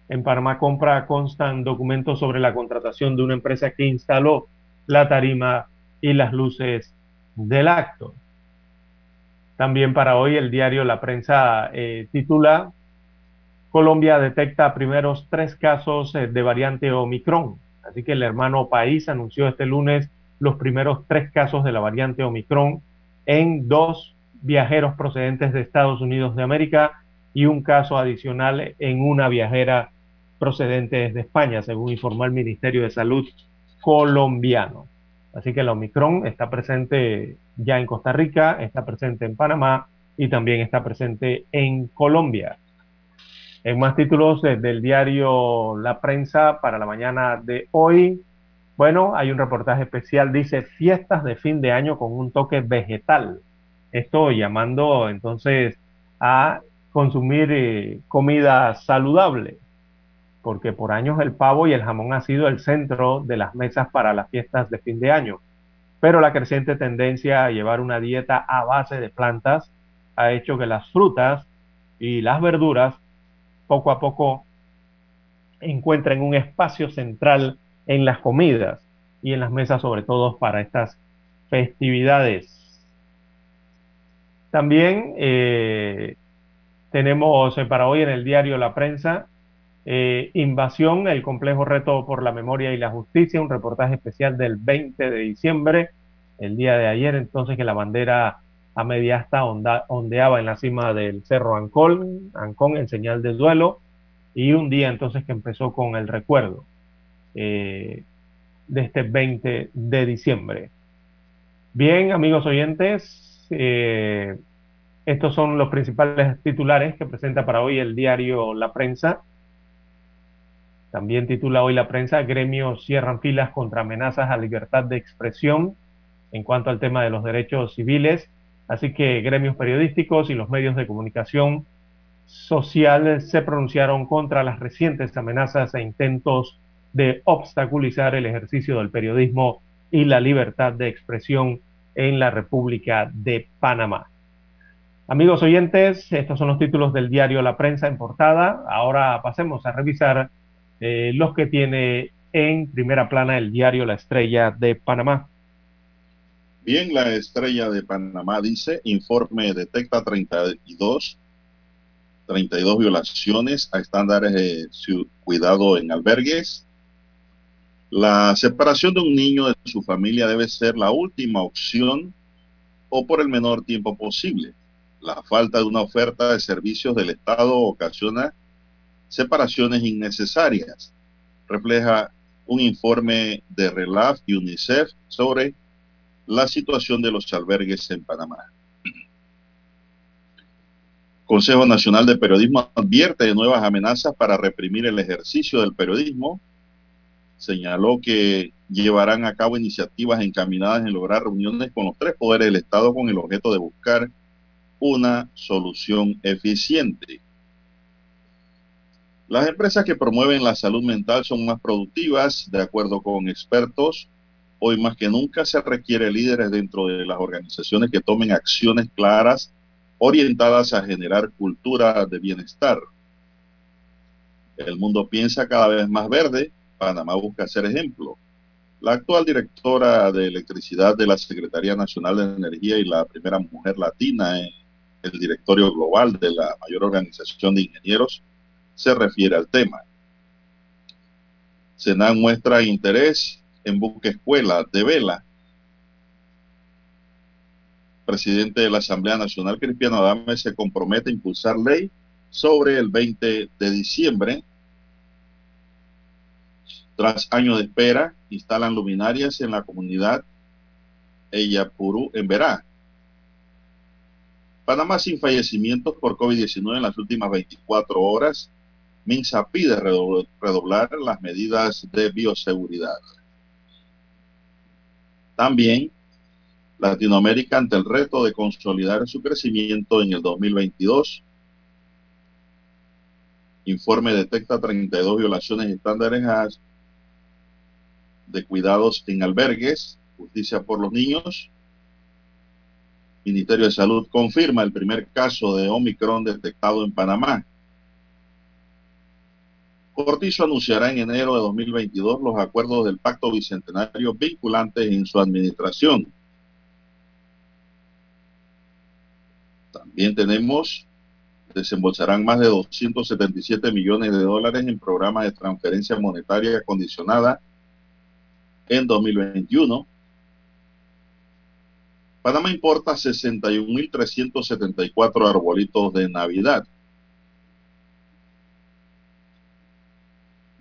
En Panamá Compra constan documentos sobre la contratación de una empresa que instaló la tarima y las luces del acto. También para hoy el diario La Prensa eh, titula Colombia detecta primeros tres casos eh, de variante Omicron. Así que el hermano país anunció este lunes los primeros tres casos de la variante Omicron en dos viajeros procedentes de Estados Unidos de América y un caso adicional en una viajera procedente desde España, según informó el Ministerio de Salud colombiano. Así que la Omicron está presente ya en Costa Rica, está presente en Panamá y también está presente en Colombia. En más títulos del diario La Prensa para la mañana de hoy, bueno, hay un reportaje especial, dice fiestas de fin de año con un toque vegetal. Esto llamando entonces a consumir eh, comida saludable, porque por años el pavo y el jamón ha sido el centro de las mesas para las fiestas de fin de año. Pero la creciente tendencia a llevar una dieta a base de plantas ha hecho que las frutas y las verduras poco a poco encuentren un espacio central en las comidas y en las mesas, sobre todo para estas festividades. También eh, tenemos eh, para hoy en el diario La Prensa eh, Invasión, el complejo reto por la memoria y la justicia, un reportaje especial del 20 de diciembre, el día de ayer, entonces que la bandera a media asta ondeaba en la cima del Cerro Ancón, Ancón en señal de duelo, y un día entonces que empezó con el recuerdo de este 20 de diciembre. Bien, amigos oyentes, eh, estos son los principales titulares que presenta para hoy el diario La Prensa. También titula hoy La Prensa, gremios cierran filas contra amenazas a libertad de expresión en cuanto al tema de los derechos civiles. Así que gremios periodísticos y los medios de comunicación social se pronunciaron contra las recientes amenazas e intentos de obstaculizar el ejercicio del periodismo y la libertad de expresión en la República de Panamá. Amigos oyentes, estos son los títulos del diario La Prensa en portada. Ahora pasemos a revisar eh, los que tiene en primera plana el diario La Estrella de Panamá. Bien, la Estrella de Panamá dice, informe detecta 32 32 violaciones a estándares de cuidado en albergues. La separación de un niño de su familia debe ser la última opción o por el menor tiempo posible. La falta de una oferta de servicios del Estado ocasiona separaciones innecesarias. Refleja un informe de RELAF y UNICEF sobre la situación de los albergues en Panamá. Consejo Nacional de Periodismo advierte de nuevas amenazas para reprimir el ejercicio del periodismo. Señaló que llevarán a cabo iniciativas encaminadas en lograr reuniones con los tres poderes del Estado con el objeto de buscar una solución eficiente. Las empresas que promueven la salud mental son más productivas, de acuerdo con expertos. Hoy más que nunca se requiere líderes dentro de las organizaciones que tomen acciones claras orientadas a generar cultura de bienestar. El mundo piensa cada vez más verde, Panamá busca ser ejemplo. La actual directora de electricidad de la Secretaría Nacional de Energía y la primera mujer latina en el directorio global de la mayor organización de ingenieros se refiere al tema. Senan muestra interés en busca escuela de vela presidente de la Asamblea Nacional, Cristiano Adame, se compromete a impulsar ley sobre el 20 de diciembre. Tras años de espera, instalan luminarias en la comunidad Eyapurú, en Verá. Panamá sin fallecimientos por COVID-19 en las últimas 24 horas. Minsa pide redoblar las medidas de bioseguridad. También Latinoamérica ante el reto de consolidar su crecimiento en el 2022. Informe detecta 32 violaciones estándares de cuidados en albergues, justicia por los niños. Ministerio de Salud confirma el primer caso de Omicron detectado en Panamá. Cortizo anunciará en enero de 2022 los acuerdos del Pacto Bicentenario vinculantes en su administración. También tenemos, desembolsarán más de 277 millones de dólares en programas de transferencia monetaria condicionada en 2021 Panamá importa 61.374 arbolitos de Navidad.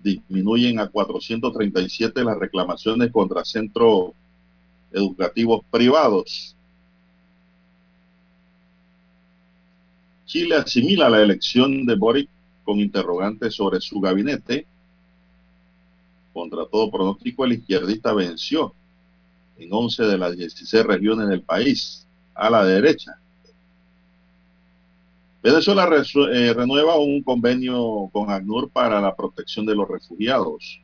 Disminuyen a 437 las reclamaciones contra centros educativos privados. Chile asimila la elección de Boric con interrogantes sobre su gabinete. Contra todo pronóstico, el izquierdista venció en 11 de las 16 regiones del país, a la derecha. Venezuela eh, renueva un convenio con ACNUR para la protección de los refugiados.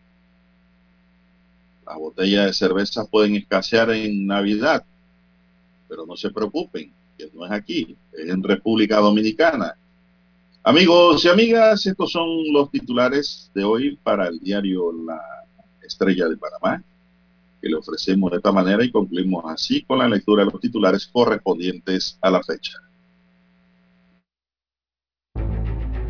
Las botellas de cerveza pueden escasear en Navidad, pero no se preocupen, que no es aquí, es en República Dominicana. Amigos y amigas, estos son los titulares de hoy para el diario La Estrella de Panamá que le ofrecemos de esta manera y concluimos así con la lectura de los titulares correspondientes a la fecha.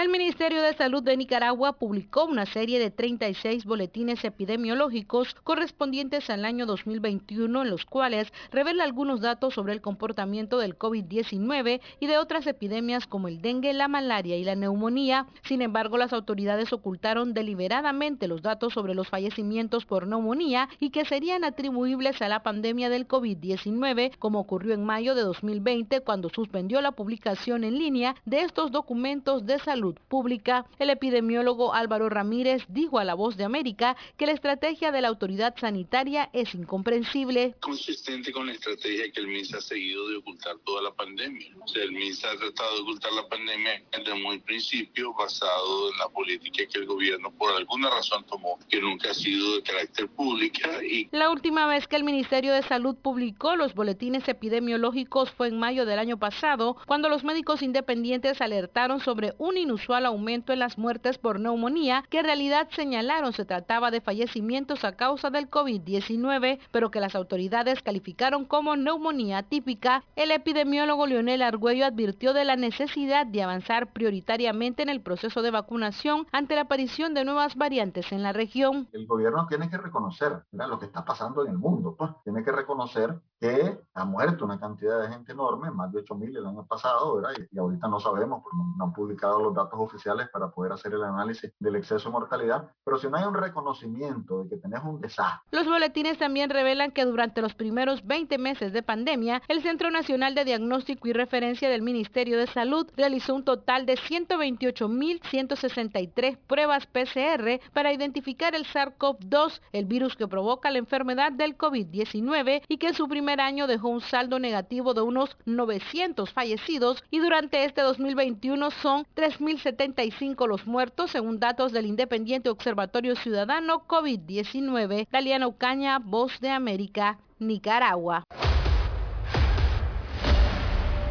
El Ministerio de Salud de Nicaragua publicó una serie de 36 boletines epidemiológicos correspondientes al año 2021 en los cuales revela algunos datos sobre el comportamiento del COVID-19 y de otras epidemias como el dengue, la malaria y la neumonía. Sin embargo, las autoridades ocultaron deliberadamente los datos sobre los fallecimientos por neumonía y que serían atribuibles a la pandemia del COVID-19, como ocurrió en mayo de 2020 cuando suspendió la publicación en línea de estos documentos de salud Pública, el epidemiólogo Álvaro Ramírez dijo a La Voz de América que la estrategia de la autoridad sanitaria es incomprensible. Consistente con la estrategia que el MINSA ha seguido de ocultar toda la pandemia. el MINSA ha tratado de ocultar la pandemia desde muy principio basado en la política que el gobierno por alguna razón tomó, que nunca ha sido de carácter pública. Y... La última vez que el Ministerio de Salud publicó los boletines epidemiológicos fue en mayo del año pasado, cuando los médicos independientes alertaron sobre un inusual inusual aumento en las muertes por neumonía, que en realidad señalaron se trataba de fallecimientos a causa del COVID-19, pero que las autoridades calificaron como neumonía típica. El epidemiólogo Leonel Argüello advirtió de la necesidad de avanzar prioritariamente en el proceso de vacunación ante la aparición de nuevas variantes en la región. El gobierno tiene que reconocer lo que está pasando en el mundo, pues. tiene que reconocer que ha muerto una cantidad de gente enorme, más de 8.000 el año pasado, y, ahorita no sabemos, porque no han publicado los datos especiales para poder hacer el análisis del exceso de mortalidad, pero si no hay un reconocimiento de que tenés un desastre. Los boletines también revelan que durante los primeros 20 meses de pandemia, el Centro Nacional de Diagnóstico y Referencia del Ministerio de Salud realizó un total de 128.163 pruebas PCR para identificar el SARS-CoV-2, el virus que provoca la enfermedad del COVID-19 y que en su primer año dejó un saldo negativo de unos 900 fallecidos y durante este 2021 son 3.075 los muertos según datos del Independiente Observatorio Ciudadano COVID-19. Daliana Ucaña, Voz de América, Nicaragua.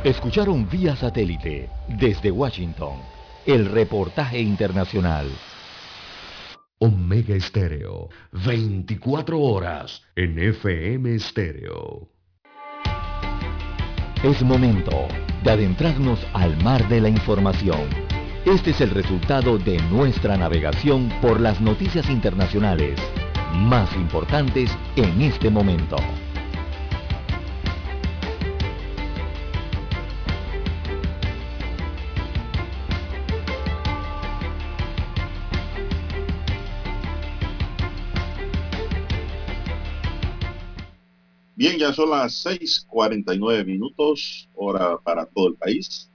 Escucharon vía satélite desde Washington el reportaje internacional. Omega Estéreo, 24 horas en FM Estéreo. Es momento de adentrarnos al mar de la información. Este es el resultado de nuestra navegación por las noticias internacionales más importantes en este momento. Bien, ya son las 6:49 minutos, hora para todo el país.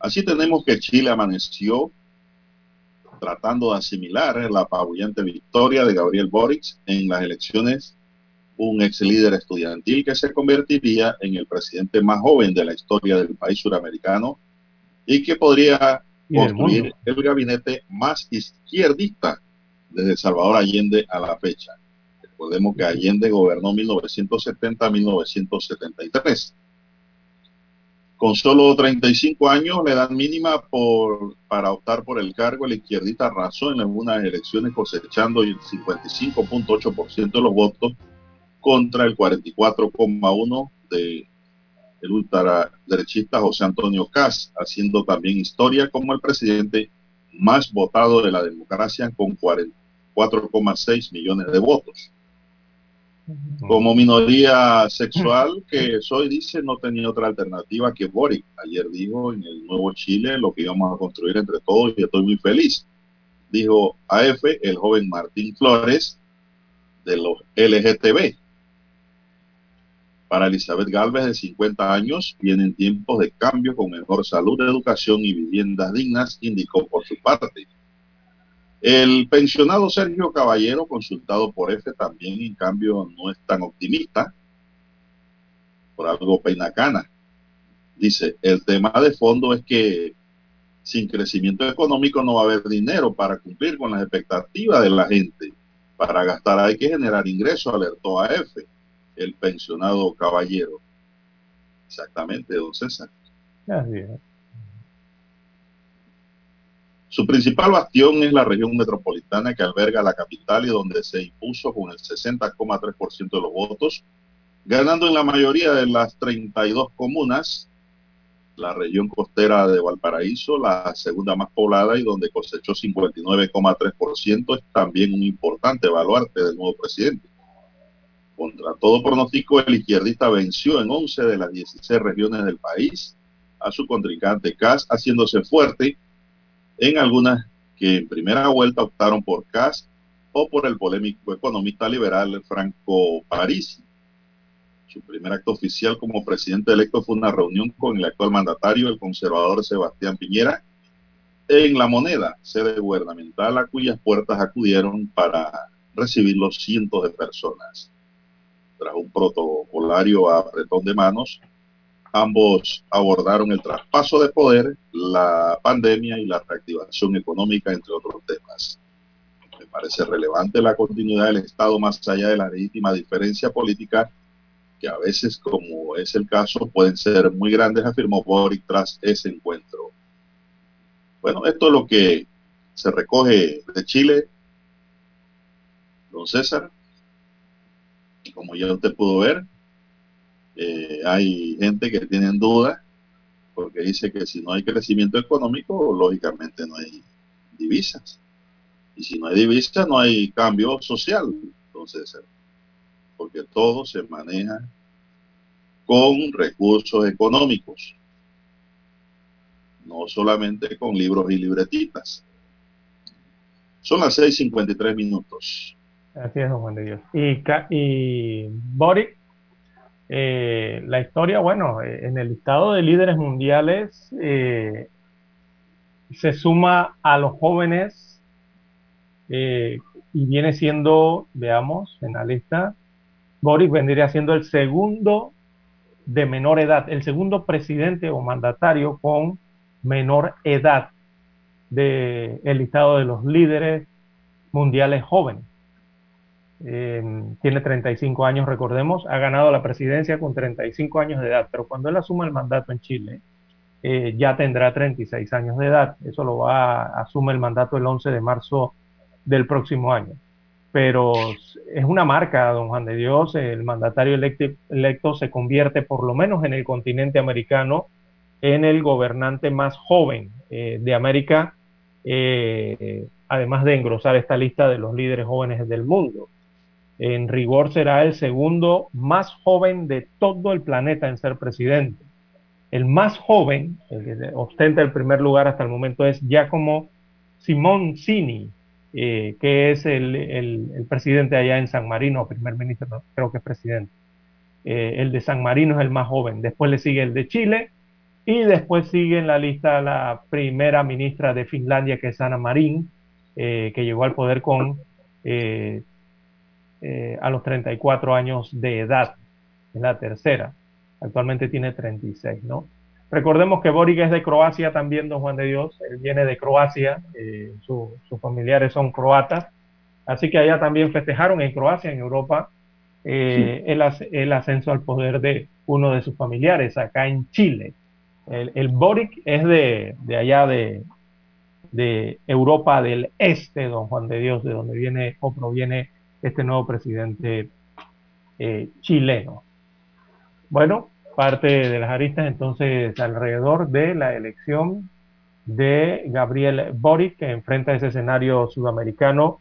Así tenemos que Chile amaneció tratando de asimilar la apabullante victoria de Gabriel Boric en las elecciones, un ex líder estudiantil que se convertiría en el presidente más joven de la historia del país suramericano y que podría construir el gabinete más izquierdista desde Salvador Allende a la fecha. Recordemos que Allende gobernó 1970 a 1973. Con solo 35 años, la edad mínima por, para optar por el cargo, el izquierdista arrasó en algunas elecciones cosechando el 55.8% de los votos contra el 44,1% de el ultraderechista José Antonio Caz, haciendo también historia como el presidente más votado de la democracia con 44,6 millones de votos. Como minoría sexual que soy, dice, no tenía otra alternativa que Boric. Ayer dijo en el Nuevo Chile lo que íbamos a construir entre todos y estoy muy feliz. Dijo AF, el joven Martín Flores, de los LGTB. Para Elizabeth Galvez, de 50 años, vienen tiempos de cambio con mejor salud, educación y viviendas dignas, indicó por su parte. El pensionado Sergio Caballero, consultado por F, también en cambio no es tan optimista, por algo peinacana. Dice, el tema de fondo es que sin crecimiento económico no va a haber dinero para cumplir con las expectativas de la gente. Para gastar hay que generar ingresos, alertó a F, el pensionado caballero. Exactamente, don César. Su principal bastión es la región metropolitana que alberga la capital y donde se impuso con el 60,3% de los votos, ganando en la mayoría de las 32 comunas, la región costera de Valparaíso, la segunda más poblada y donde cosechó 59,3%, es también un importante baluarte del nuevo presidente. Contra todo pronóstico, el izquierdista venció en 11 de las 16 regiones del país a su contrincante Cas, haciéndose fuerte en algunas que en primera vuelta optaron por Kass o por el polémico economista liberal Franco Parisi. Su primer acto oficial como presidente electo fue una reunión con el actual mandatario, el conservador Sebastián Piñera, en La Moneda, sede gubernamental a cuyas puertas acudieron para recibir los cientos de personas. Tras un protocolario apretón de manos, Ambos abordaron el traspaso de poder, la pandemia y la reactivación económica, entre otros temas. Me parece relevante la continuidad del Estado más allá de la legítima diferencia política, que a veces, como es el caso, pueden ser muy grandes, afirmó Boric tras ese encuentro. Bueno, esto es lo que se recoge de Chile, don César. Como ya usted pudo ver, eh, hay gente que tienen dudas porque dice que si no hay crecimiento económico, lógicamente no hay divisas. Y si no hay divisas, no hay cambio social. Entonces, porque todo se maneja con recursos económicos. no solamente con libros y libretitas. Son las 6.53 minutos. Así es, don Juan de Dios. Y, y eh, la historia, bueno, eh, en el listado de líderes mundiales eh, se suma a los jóvenes y viene siendo, veamos, en la lista, Boric vendría siendo el segundo de menor edad, el segundo presidente o mandatario con menor edad del listado de los líderes mundiales jóvenes. Tiene 35 años, recordemos, ha ganado la presidencia con 35 años de edad, pero cuando él asuma el mandato en Chile, eh, ya tendrá 36 años de edad. Eso lo va, a, asume el mandato el 11 de marzo del próximo año. Pero es una marca, don Juan de Dios, el mandatario electo se convierte por lo menos en el continente americano en el gobernante más joven eh, de América, eh, además de engrosar esta lista de los líderes jóvenes del mundo. En rigor será el segundo más joven de todo el planeta en ser presidente. El más joven, el que ostenta el primer lugar hasta el momento, es Giacomo Simoncini, eh, que es el, presidente allá en San Marino, primer ministro, creo que es presidente. el de San Marino es el más joven. Después le sigue el de Chile, y después sigue en la lista la primera ministra de Finlandia, que es Ana Marín, eh, que llegó al poder con eh, eh, a los 34 años de edad, en la tercera. Actualmente tiene 36, ¿no? Recordemos que Boric es de Croacia también, don Juan de Dios. Él viene de Croacia, sus familiares son croatas. Así que allá también festejaron en Croacia, en Europa, el, el ascenso al poder de uno de sus familiares, acá en Chile. El, Boric es de, allá de, Europa del Este, don Juan de Dios, de donde viene o proviene este nuevo presidente eh, chileno. Bueno, parte de las aristas entonces alrededor de la elección de Gabriel Boric, que enfrenta ese escenario sudamericano,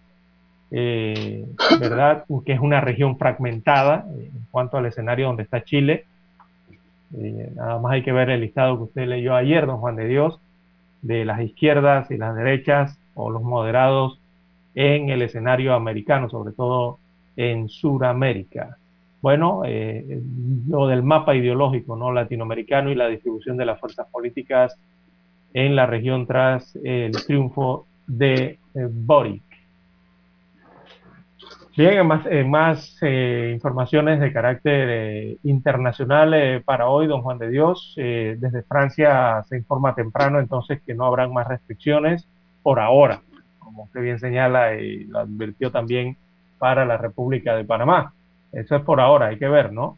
eh, ¿verdad? Que es una región fragmentada eh, en cuanto al escenario donde está Chile nada más hay que ver el listado que usted leyó ayer, don Juan de Dios, de las izquierdas y las derechas o los moderados en el escenario americano, sobre todo en Sudamérica. Bueno, eh, lo del mapa ideológico no latinoamericano y la distribución de las fuerzas políticas en la región tras el triunfo de eh, Boric. Bien, más, eh, más eh, informaciones de carácter eh, internacional para hoy, don Juan de Dios. desde Francia se informa temprano entonces que no habrán más restricciones por ahora, como usted bien señala y lo advirtió también para la República de Panamá. Eso es por ahora, hay que ver, ¿no?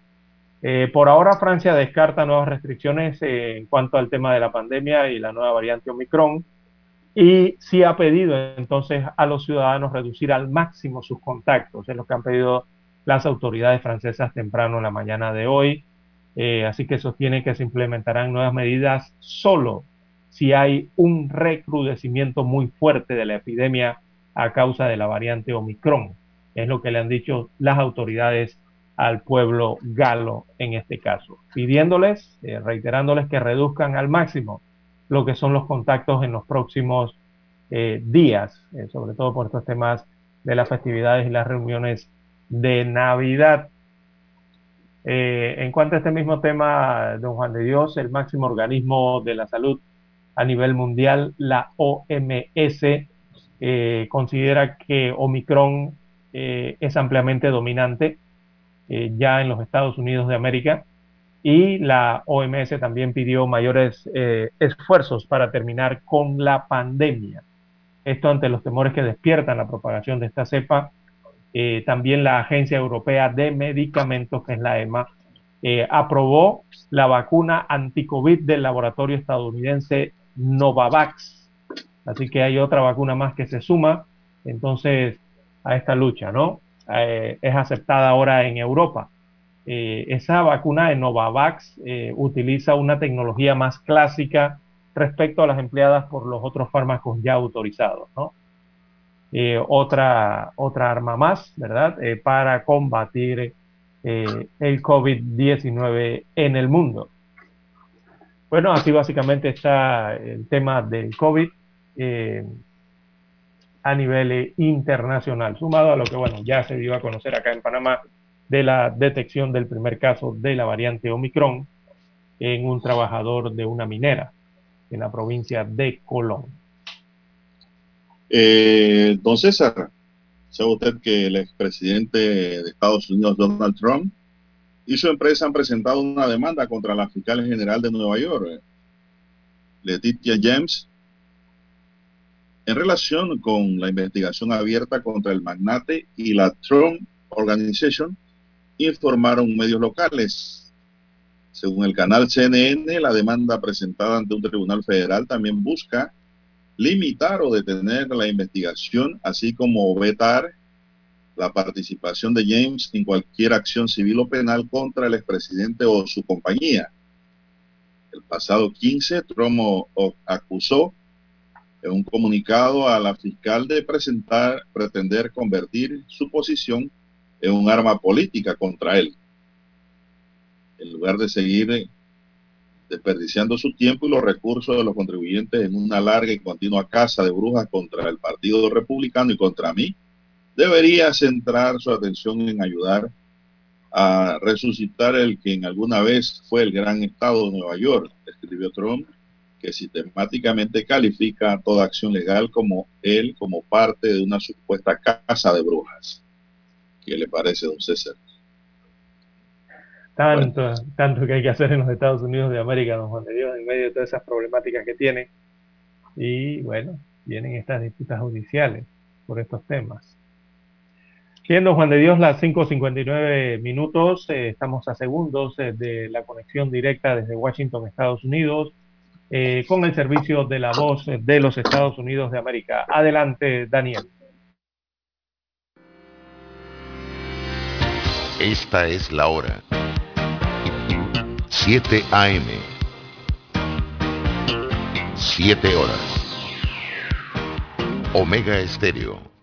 por ahora Francia descarta nuevas restricciones en cuanto al tema de la pandemia y la nueva variante Omicron y sí ha pedido entonces a los ciudadanos reducir al máximo sus contactos, es lo que han pedido las autoridades francesas temprano en la mañana de hoy. Eh, así que sostiene que se implementarán nuevas medidas solo si hay un recrudecimiento muy fuerte de la epidemia a causa de la variante Omicron. Es lo que le han dicho las autoridades al pueblo galo en este caso, pidiéndoles, eh, reiterándoles que reduzcan al máximo lo que son los contactos en los próximos eh, días, eh, sobre todo por estos temas de las festividades y las reuniones de Navidad. En cuanto a este mismo tema, don Juan de Dios, el máximo organismo de la salud a nivel mundial, la OMS, considera que Omicron es ampliamente dominante ya en los Estados Unidos de América y la OMS también pidió mayores eh, esfuerzos para terminar con la pandemia. Esto ante los temores que despiertan la propagación de esta cepa. Eh, también la Agencia Europea de Medicamentos, que es la EMA, eh, aprobó la vacuna anti-COVID del laboratorio estadounidense Novavax. Así que hay otra vacuna más que se suma entonces a esta lucha, ¿no? es aceptada ahora en Europa. Eh, esa vacuna de Novavax eh, utiliza una tecnología más clásica respecto a las empleadas por los otros fármacos ya autorizados, ¿no? Eh, otra, otra arma más, ¿verdad? para combatir el COVID-19 en el mundo. Bueno, así básicamente está el tema del COVID eh, a nivel internacional, sumado a lo que, bueno, ya se dio a conocer acá en Panamá de la detección del primer caso de la variante Omicron en un trabajador de una minera en la provincia de Colón. Eh, don César, ¿sabe usted que el expresidente de Estados Unidos, Donald Trump, y su empresa han presentado una demanda contra la fiscal general de Nueva York, Letitia James, en relación con la investigación abierta contra el magnate y la Trump Organization, informaron medios locales. Según el canal CNN, la demanda presentada ante un tribunal federal también busca limitar o detener la investigación, así como vetar la participación de James en cualquier acción civil o penal contra el expresidente o su compañía. El pasado 15, Trump acusó en un comunicado a la fiscal de presentar, pretender convertir su posición en un arma política contra él. En lugar de seguir desperdiciando su tiempo y los recursos de los contribuyentes en una larga y continua caza de brujas contra el Partido Republicano y contra mí, debería centrar su atención en ayudar a resucitar el que en alguna vez fue el gran estado de Nueva York, escribió Trump, que sistemáticamente califica toda acción legal como él como parte de una supuesta casa de brujas. ¿Qué le parece, don César? Tanto, tanto que hay que hacer en los Estados Unidos de América, don Juan de Dios, en medio de todas esas problemáticas que tiene. Y bueno, vienen estas disputas judiciales por estos temas. Siendo Juan de Dios las 5.59 minutos, eh, estamos a segundos eh, de la conexión directa desde Washington, Estados Unidos, eh, con el servicio de la voz de los Estados Unidos de América. Adelante, Daniel. Esta es la hora. 7 AM. 7 horas. Omega Estéreo,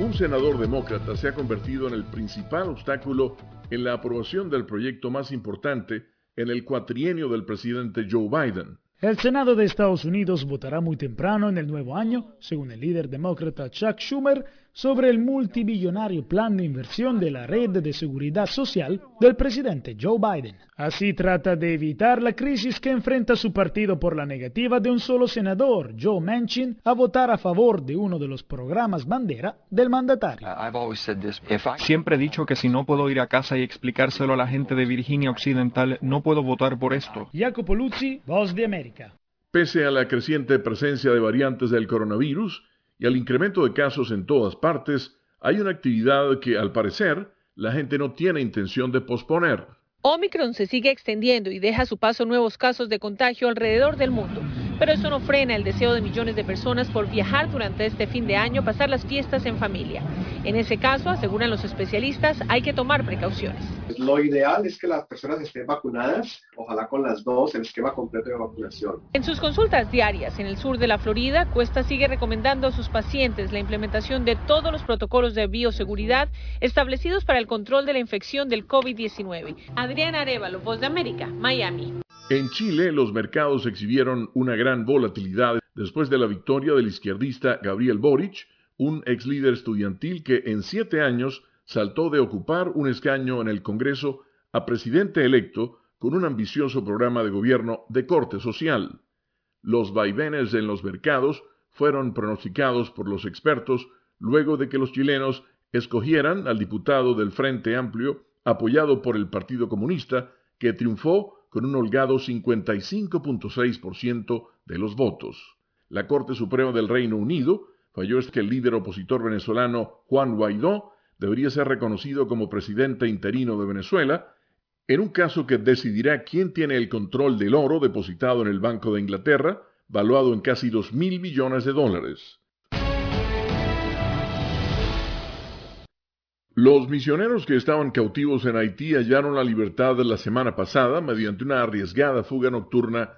Un senador demócrata se ha convertido en el principal obstáculo en la aprobación del proyecto más importante en el cuatrienio del presidente Joe Biden. El Senado de Estados Unidos votará muy temprano en el nuevo año, según el líder demócrata Chuck Schumer, sobre el multimillonario plan de inversión de la red de seguridad social del presidente Joe Biden. Así trata de evitar la crisis que enfrenta su partido por la negativa de un solo senador, Joe Manchin, a votar a favor de uno de los programas bandera del mandatario. Siempre he dicho que si no puedo ir a casa y explicárselo a la gente de Virginia Occidental, no puedo votar por esto. Jacopo Luzzi, Voz de América. Pese a la creciente presencia de variantes del coronavirus, y al incremento de casos en todas partes, hay una actividad que, al parecer, la gente no tiene intención de posponer. Omicron se sigue extendiendo y deja a su paso nuevos casos de contagio alrededor del mundo. Pero eso no frena el deseo de millones de personas por viajar durante este fin de año, pasar las fiestas en familia. En ese caso, aseguran los especialistas, hay que tomar precauciones. Lo ideal es que las personas estén vacunadas, ojalá con las dos, el esquema completo de vacunación. En sus consultas diarias en el sur de la Florida, Cuesta sigue recomendando a sus pacientes la implementación de todos los protocolos de bioseguridad establecidos para el control de la infección del COVID-19. Adriana Arevalo, Voz de América, Miami. En Chile, los mercados exhibieron una gran volatilidad después de la victoria del izquierdista Gabriel Boric, un ex líder estudiantil que en siete años saltó de ocupar un escaño en el Congreso a presidente electo con un ambicioso programa de gobierno de corte social. Los vaivenes en los mercados fueron pronosticados por los expertos luego de que los chilenos escogieran al diputado del Frente Amplio, apoyado por el Partido Comunista, que triunfó con un holgado 55.6% de los votos. La Corte Suprema del Reino Unido falló que el líder opositor venezolano Juan Guaidó debería ser reconocido como presidente interino de Venezuela, en un caso que decidirá quién tiene el control del oro depositado en el Banco de Inglaterra, valuado en casi 2 mil millones de dólares. Los misioneros que estaban cautivos en Haití hallaron la libertad la semana pasada mediante una arriesgada fuga nocturna,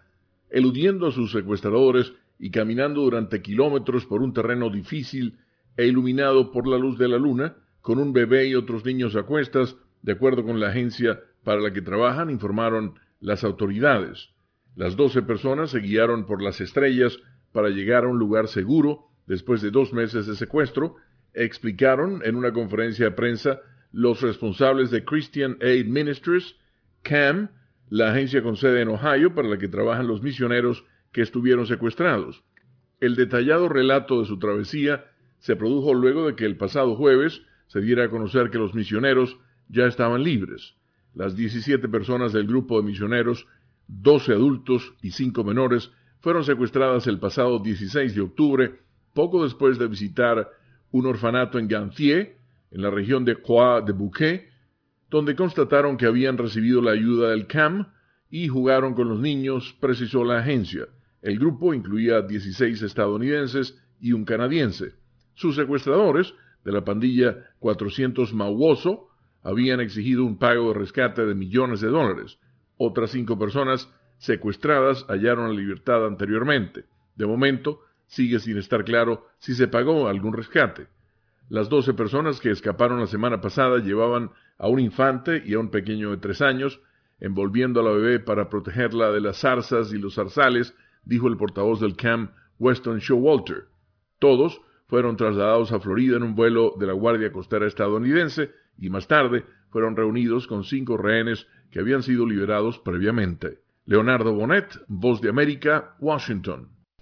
eludiendo a sus secuestradores y caminando durante kilómetros por un terreno difícil e iluminado por la luz de la luna, con un bebé y otros niños a cuestas, de acuerdo con la agencia para la que trabajan, informaron las autoridades. Las doce personas se guiaron por las estrellas para llegar a un lugar seguro después de dos meses de secuestro explicaron en una conferencia de prensa los responsables de Christian Aid Ministries, CAM, la agencia con sede en Ohio para la que trabajan los misioneros que estuvieron secuestrados. El detallado relato de su travesía se produjo luego de que el pasado jueves se diera a conocer que los misioneros ya estaban libres. Las 17 personas del grupo de misioneros, 12 adultos y 5 menores, fueron secuestradas el pasado 16 de octubre, poco después de visitar un orfanato en Ganthier, en la región de Croix de Bouquet, donde constataron que habían recibido la ayuda del CAM y jugaron con los niños, precisó la agencia. El grupo incluía 16 estadounidenses y un canadiense. Sus secuestradores, de la pandilla 400 Mauoso, habían exigido un pago de rescate de millones de dólares. Otras cinco personas secuestradas hallaron la libertad anteriormente. De momento, sigue sin estar claro si se pagó algún rescate. Las doce personas que escaparon la semana pasada llevaban a un infante y a un pequeño de tres años, envolviendo a la bebé para protegerla de las zarzas y los zarzales, dijo el portavoz del CAM, Weston Showalter. Todos fueron trasladados a Florida en un vuelo de la Guardia Costera estadounidense y más tarde fueron reunidos con cinco rehenes que habían sido liberados previamente. Leonardo Bonet, Voz de América, Washington.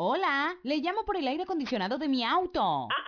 Hola, le llamo por el aire acondicionado de mi auto. Ah,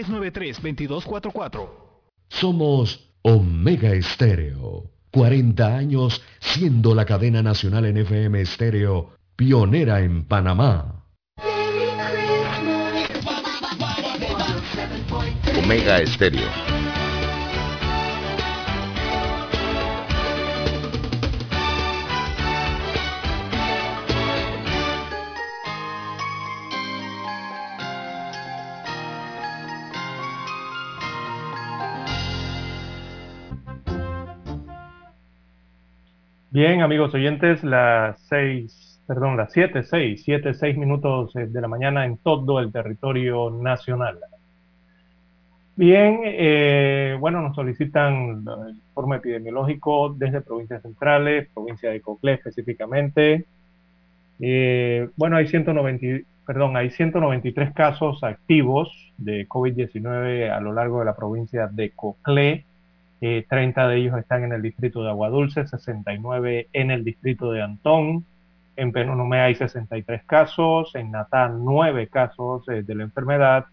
393-2244. Somos Omega Estéreo. 40 años siendo la cadena nacional en FM Estéreo, pionera en Panamá. Omega Estéreo. Bien, amigos oyentes, las seis, perdón, las siete, seis, siete, seis minutos eh, de la mañana en todo el territorio nacional. Bien, eh, bueno, nos solicitan el informe epidemiológico desde provincias centrales, provincia de Coclé específicamente. Eh, bueno, hay 190, perdón, hay 193 casos activos de COVID-19 a lo largo de la provincia de Coclé. 30 de ellos están en el distrito de Aguadulce, 69 en el distrito de Antón. En Penonomé hay 63 casos, en Natá 9 casos eh, de la enfermedad,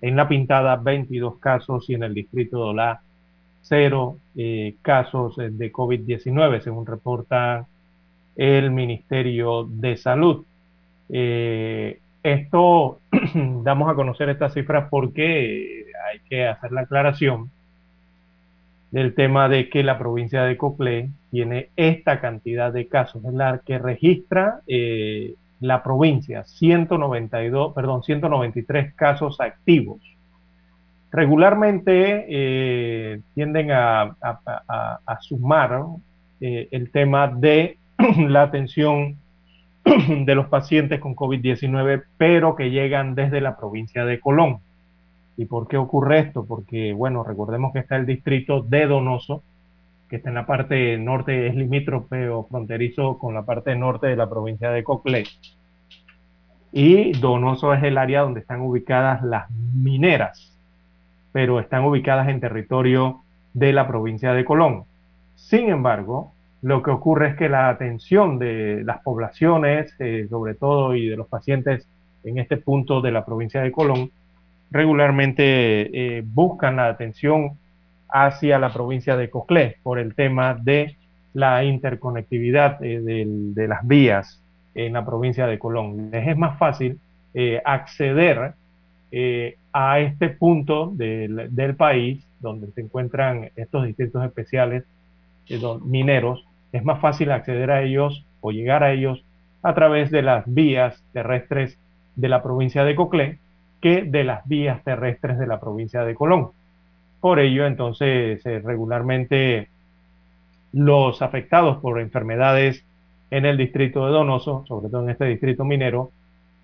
en La Pintada 22 casos y en el distrito de Olá 0 eh, casos eh, de COVID-19, según reporta el Ministerio de Salud. esto <clears throat> damos a conocer estas cifras porque hay que hacer la aclaración del tema de que la provincia de Coclé tiene esta cantidad de casos, es la que registra eh, la provincia, 192, perdón, 193 casos activos. Regularmente eh, tienden a, sumar eh, el tema de <clears throat> la atención <clears throat> de los pacientes con COVID-19, pero que llegan desde la provincia de Colón. ¿Y por qué ocurre esto? Porque, bueno, recordemos que está el distrito de Donoso, que está en la parte norte, es limítrofe o fronterizo con la parte norte de la provincia de Coclé. Y Donoso es el área donde están ubicadas las mineras, pero están ubicadas en territorio de la provincia de Colón. Sin embargo, lo que ocurre es que la atención de las poblaciones, eh, sobre todo, y de los pacientes en este punto de la provincia de Colón, regularmente eh, buscan la atención hacia la provincia de Coclé por el tema de la interconectividad eh, de las vías en la provincia de Colón. Les es más fácil acceder a este punto del, del, país donde se encuentran estos distritos especiales mineros es más fácil acceder a ellos o llegar a ellos a través de las vías terrestres de la provincia de Coclé que de las vías terrestres de la provincia de Colón. Por ello, entonces, eh, regularmente los afectados por enfermedades en el distrito de Donoso, sobre todo en este distrito minero,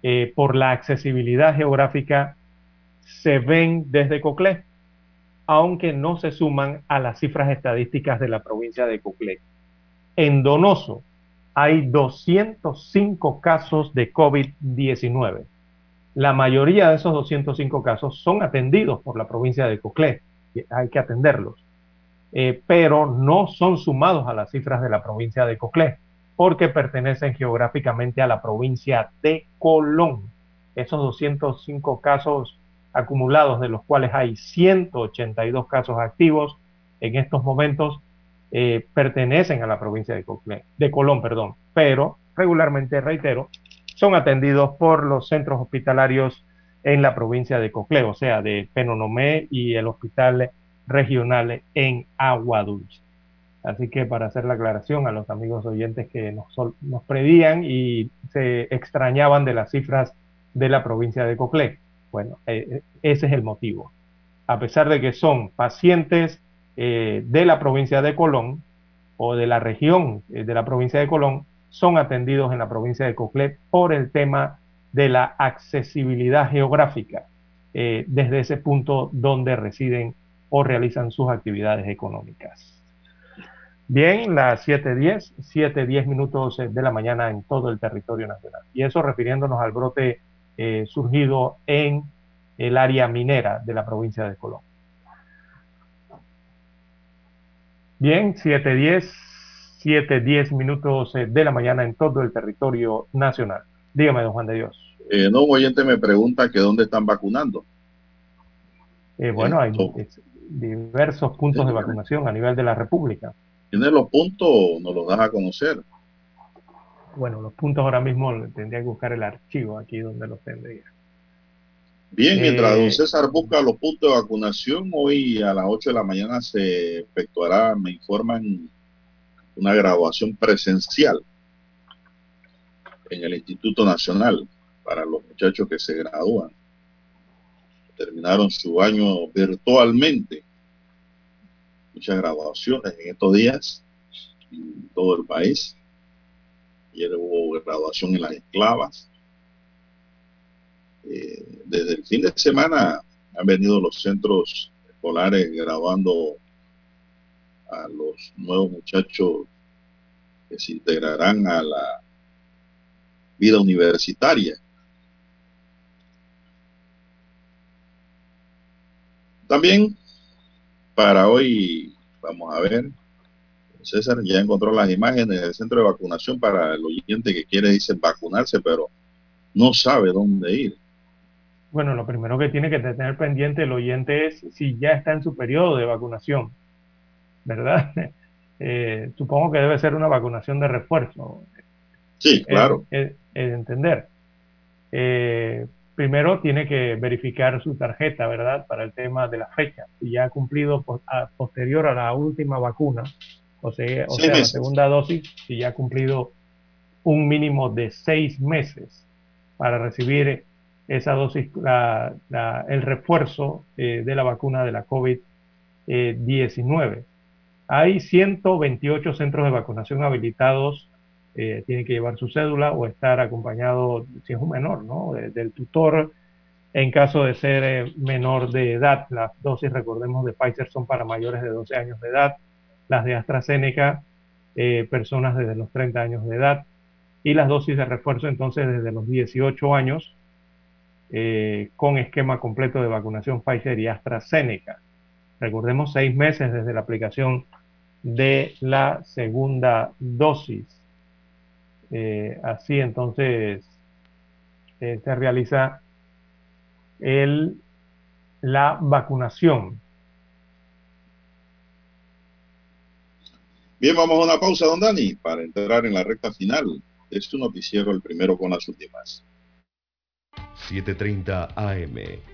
eh, por la accesibilidad geográfica, se ven desde Coclé, aunque no se suman a las cifras estadísticas de la provincia de Coclé. En Donoso hay 205 casos de COVID-19. La mayoría de esos 205 casos son atendidos por la provincia de Coclé, hay que atenderlos, eh, pero no son sumados a las cifras de la provincia de Coclé, porque pertenecen geográficamente a la provincia de Colón. Esos 205 casos acumulados, de los cuales hay 182 casos activos en estos momentos, eh, pertenecen a la provincia de, de Colón, perdón, pero regularmente, reitero, son atendidos por los centros hospitalarios en la provincia de Coclé, o sea, de Penonomé y el hospital regional en Agua Dulce. Así que para hacer la aclaración a los amigos oyentes que nos, predían y se extrañaban de las cifras de la provincia de Coclé. Bueno, eh, eh, ese es el motivo. A pesar de que son pacientes eh, de la provincia de Colón o de la región de la provincia de Colón son atendidos en la provincia de Coclé por el tema de la accesibilidad geográfica eh, desde ese punto donde residen o realizan sus actividades económicas. Bien, las 7.10, 7.10 minutos de la mañana en todo el territorio nacional. Y eso refiriéndonos al brote surgido en el área minera de la provincia de Colón. Bien, 7.10, 7.10 minutos eh, de la mañana en todo el territorio nacional. Dígame, don Juan de Dios. Eh, no, un oyente me pregunta que dónde están vacunando. Eh, bueno, hay diversos puntos de vacunación a nivel de la República. ¿Tiene los puntos o nos los das a conocer? Bueno, los puntos ahora mismo tendría que buscar el archivo aquí donde los tendría. Bien, mientras don eh, César busca los puntos de vacunación, hoy a las 8 de la mañana se efectuará, me informan, una graduación presencial en el Instituto Nacional para los muchachos que se gradúan. Terminaron su año virtualmente. Muchas graduaciones en estos días en todo el país. Ayer hubo graduación en las esclavas eh, desde el fin de semana han venido los centros escolares grabando a los nuevos muchachos que se integrarán a la vida universitaria. También para hoy, vamos a ver, César ya encontró las imágenes del centro de vacunación para el oyente que quiere, dice, vacunarse, pero no sabe dónde ir. Bueno, lo primero que tiene que tener pendiente el oyente es si ya está en su periodo de vacunación, ¿verdad? <laughs> Eh, supongo que debe ser una vacunación de refuerzo. Sí, claro. Es, entender. Eh, primero tiene que verificar su tarjeta, ¿verdad? Para el tema de la fecha. Si ya ha cumplido posterior a la última vacuna, o sea, o sea la segunda dosis, si ya ha cumplido un mínimo de seis meses para recibir esa dosis, el refuerzo eh, de la vacuna de la COVID-19. Hay 128 centros de vacunación habilitados eh, tiene que llevar su cédula o estar acompañado, si es un menor, ¿no? del tutor. En caso de ser eh, menor de edad, las dosis, recordemos, de Pfizer son para mayores de 12 años de edad, las de AstraZeneca, eh, personas desde los 30 años de edad, y las dosis de refuerzo entonces desde los 18 años, con esquema completo de vacunación Pfizer y AstraZeneca. Recordemos seis meses desde la aplicación de la segunda dosis. Eh, así entonces eh, se realiza el, la vacunación. Bien, vamos a una pausa, don Dani, para entrar en la recta final de este noticiero, el primero con las últimas. 7.30 AM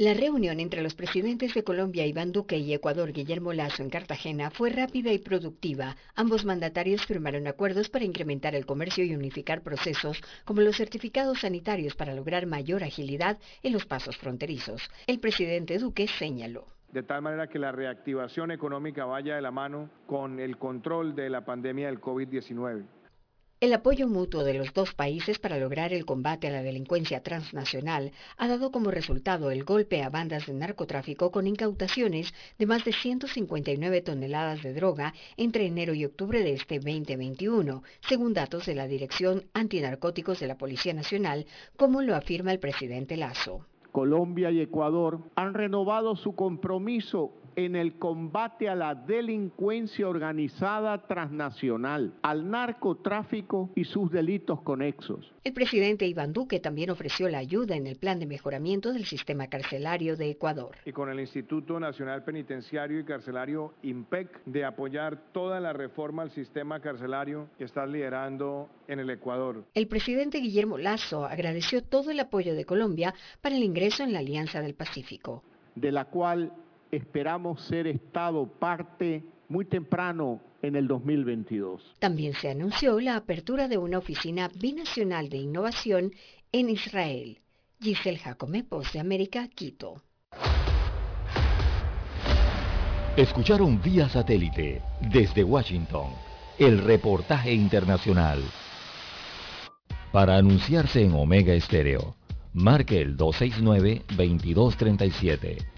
La reunión entre los presidentes de Colombia Iván Duque y Ecuador Guillermo Lazo en Cartagena fue rápida y productiva. Ambos mandatarios firmaron acuerdos para incrementar el comercio y unificar procesos como los certificados sanitarios para lograr mayor agilidad en los pasos fronterizos. El presidente Duque señaló. De tal manera que la reactivación económica vaya de la mano con el control de la pandemia del COVID-19 el apoyo mutuo de los dos países para lograr el combate a la delincuencia transnacional ha dado como resultado el golpe a bandas de narcotráfico con incautaciones de más de 159 toneladas de droga entre enero y octubre de este 2021, según datos de la Dirección Antinarcóticos de la Policía Nacional, como lo afirma el presidente Lazo. Colombia y Ecuador han renovado su compromiso en el combate a la delincuencia organizada transnacional, al narcotráfico y sus delitos conexos. El presidente Iván Duque también ofreció la ayuda en el plan de mejoramiento del sistema carcelario de Ecuador. Y con el Instituto Nacional Penitenciario y Carcelario IMPEC de apoyar toda la reforma al sistema carcelario que está liderando en el Ecuador. El presidente Guillermo Lazo agradeció todo el apoyo de Colombia para el ingreso en la Alianza del Pacífico. De la cual esperamos ser Estado parte muy temprano en el 2022. También se anunció la apertura de una oficina binacional de innovación en Israel. Giselle Jacome, Post de América, Quito. Escucharon vía satélite desde Washington el reportaje internacional. Para anunciarse en Omega Estéreo, marque el 269-2237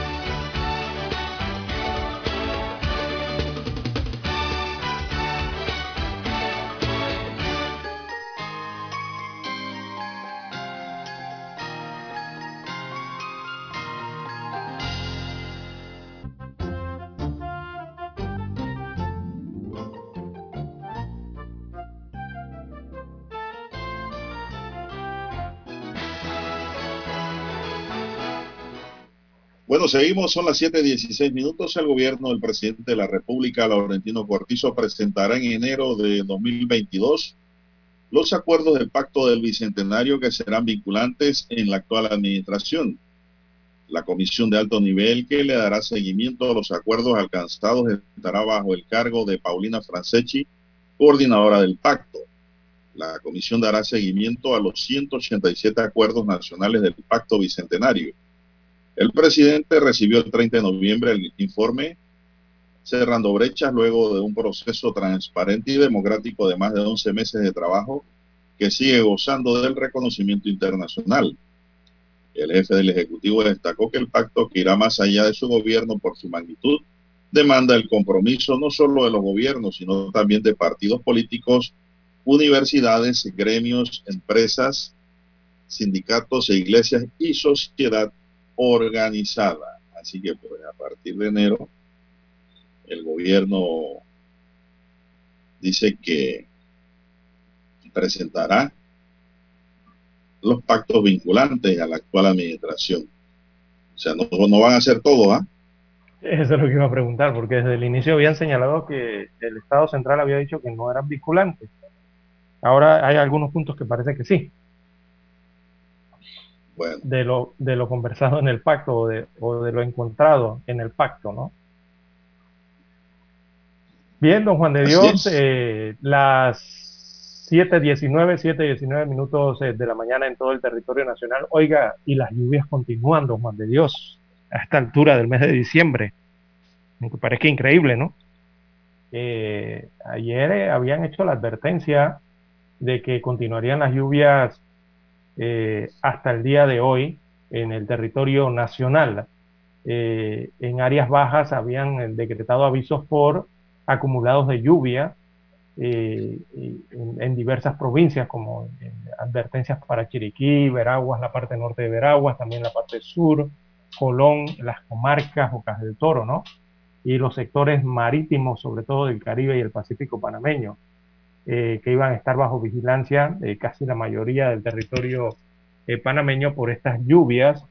Bueno, seguimos, son las 7.16 minutos. El gobierno del presidente de la República, Laurentino Cortizo, presentará en enero de 2022 los acuerdos del Pacto del Bicentenario que serán vinculantes en la actual administración. La comisión de alto nivel que le dará seguimiento a los acuerdos alcanzados estará bajo el cargo de Paulina Franceschi, coordinadora del pacto. La comisión dará seguimiento a los 187 acuerdos nacionales del Pacto Bicentenario el presidente recibió el 30 de noviembre el informe cerrando brechas luego de un proceso transparente y democrático de más de 11 meses de trabajo que sigue gozando del reconocimiento internacional. El jefe del Ejecutivo destacó que el pacto, que irá más allá de su gobierno por su magnitud, demanda el compromiso no solo de los gobiernos, sino también de partidos políticos, universidades, gremios, empresas, sindicatos e iglesias y sociedad organizada. Así que pues, a partir de enero, el gobierno dice que presentará los pactos vinculantes a la actual administración. O sea, no, no van a hacer todo, ¿ah? Eso es lo que iba a preguntar, porque desde el inicio habían señalado que el Estado central había dicho que no eran vinculantes. Ahora hay algunos puntos que parece que sí. Bueno. De lo, de lo conversado en el pacto o de, o de lo encontrado en el pacto, ¿no? Bien, don Juan de Dios, eh, las 7.19, 7.19 minutos eh, de la mañana en todo el territorio nacional. Oiga, y las lluvias continúan, don Juan de Dios a esta altura del mes de diciembre. Me parece increíble, ¿no? Eh, ayer eh, habían hecho la advertencia de que continuarían las lluvias eh, hasta el día de hoy en el territorio nacional. en áreas bajas habían decretado avisos por acumulados de lluvia en, en, diversas provincias, como advertencias para Chiriquí, Veraguas, la parte norte de Veraguas, también la parte sur, Colón, las comarcas Bocas del Toro, ¿no? Y los sectores marítimos, sobre todo del Caribe y el Pacífico panameño, eh, que iban a estar bajo vigilancia, eh, casi la mayoría del territorio eh, panameño, por estas lluvias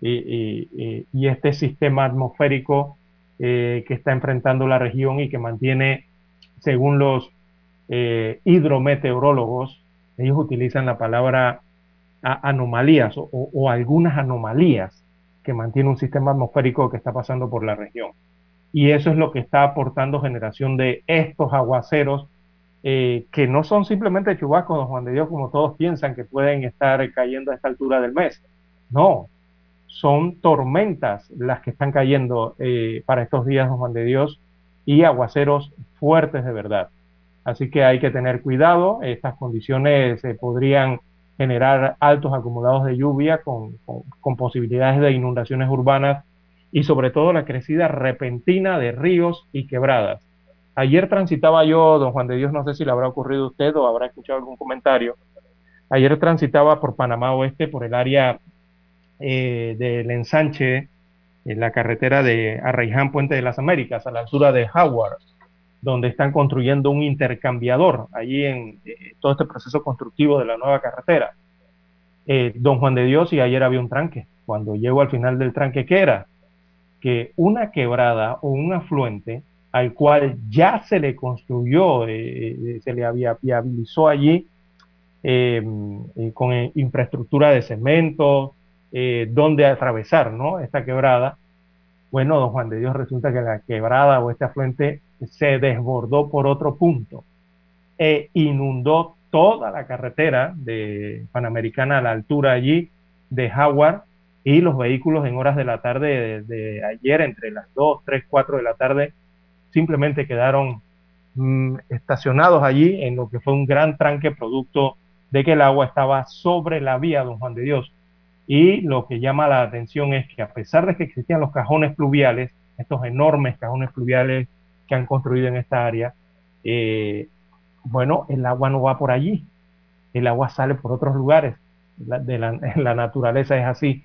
y, este sistema atmosférico que está enfrentando la región y que mantiene, según los hidrometeorólogos, ellos utilizan la palabra anomalías o algunas anomalías que mantiene un sistema atmosférico que está pasando por la región. Y eso es lo que está aportando generación de estos aguaceros eh, que no son simplemente chubascos, Juan de Dios, como todos piensan que pueden estar cayendo a esta altura del mes. No, son tormentas las que están cayendo eh, para estos días, Juan de Dios, y aguaceros fuertes de verdad. Así que hay que tener cuidado, estas condiciones se podrían generar altos acumulados de lluvia con, con, posibilidades de inundaciones urbanas y sobre todo la crecida repentina de ríos y quebradas. Ayer transitaba yo, don Juan de Dios, no sé si le habrá ocurrido a usted o habrá escuchado algún comentario. Ayer transitaba por Panamá Oeste, por el área eh, del ensanche, en la carretera de Arraiján, Puente de las Américas, a la altura de Howard donde están construyendo un intercambiador allí en eh, todo este proceso constructivo de la nueva carretera. Eh, don Juan de Dios y ayer había un tranque. Cuando llego al final del tranque, ¿qué era? Que una quebrada o un afluente al cual ya se le construyó, eh, se le había, viabilizó allí con infraestructura de cemento, donde atravesar ¿no? esta quebrada. Bueno, don Juan de Dios, resulta que la quebrada o este afluente se desbordó por otro punto e inundó toda la carretera de Panamericana a la altura allí de Howard y los vehículos en horas de la tarde de, ayer, entre las 2, 3, 4 de la tarde, simplemente quedaron mm, estacionados allí en lo que fue un gran tranque producto de que el agua estaba sobre la vía, don Juan de Dios. Y lo que llama la atención es que a pesar de que existían los cajones pluviales, estos enormes cajones pluviales que han construido en esta área, eh, bueno, el agua no va por allí, el agua sale por otros lugares, la, <laughs> naturaleza es así,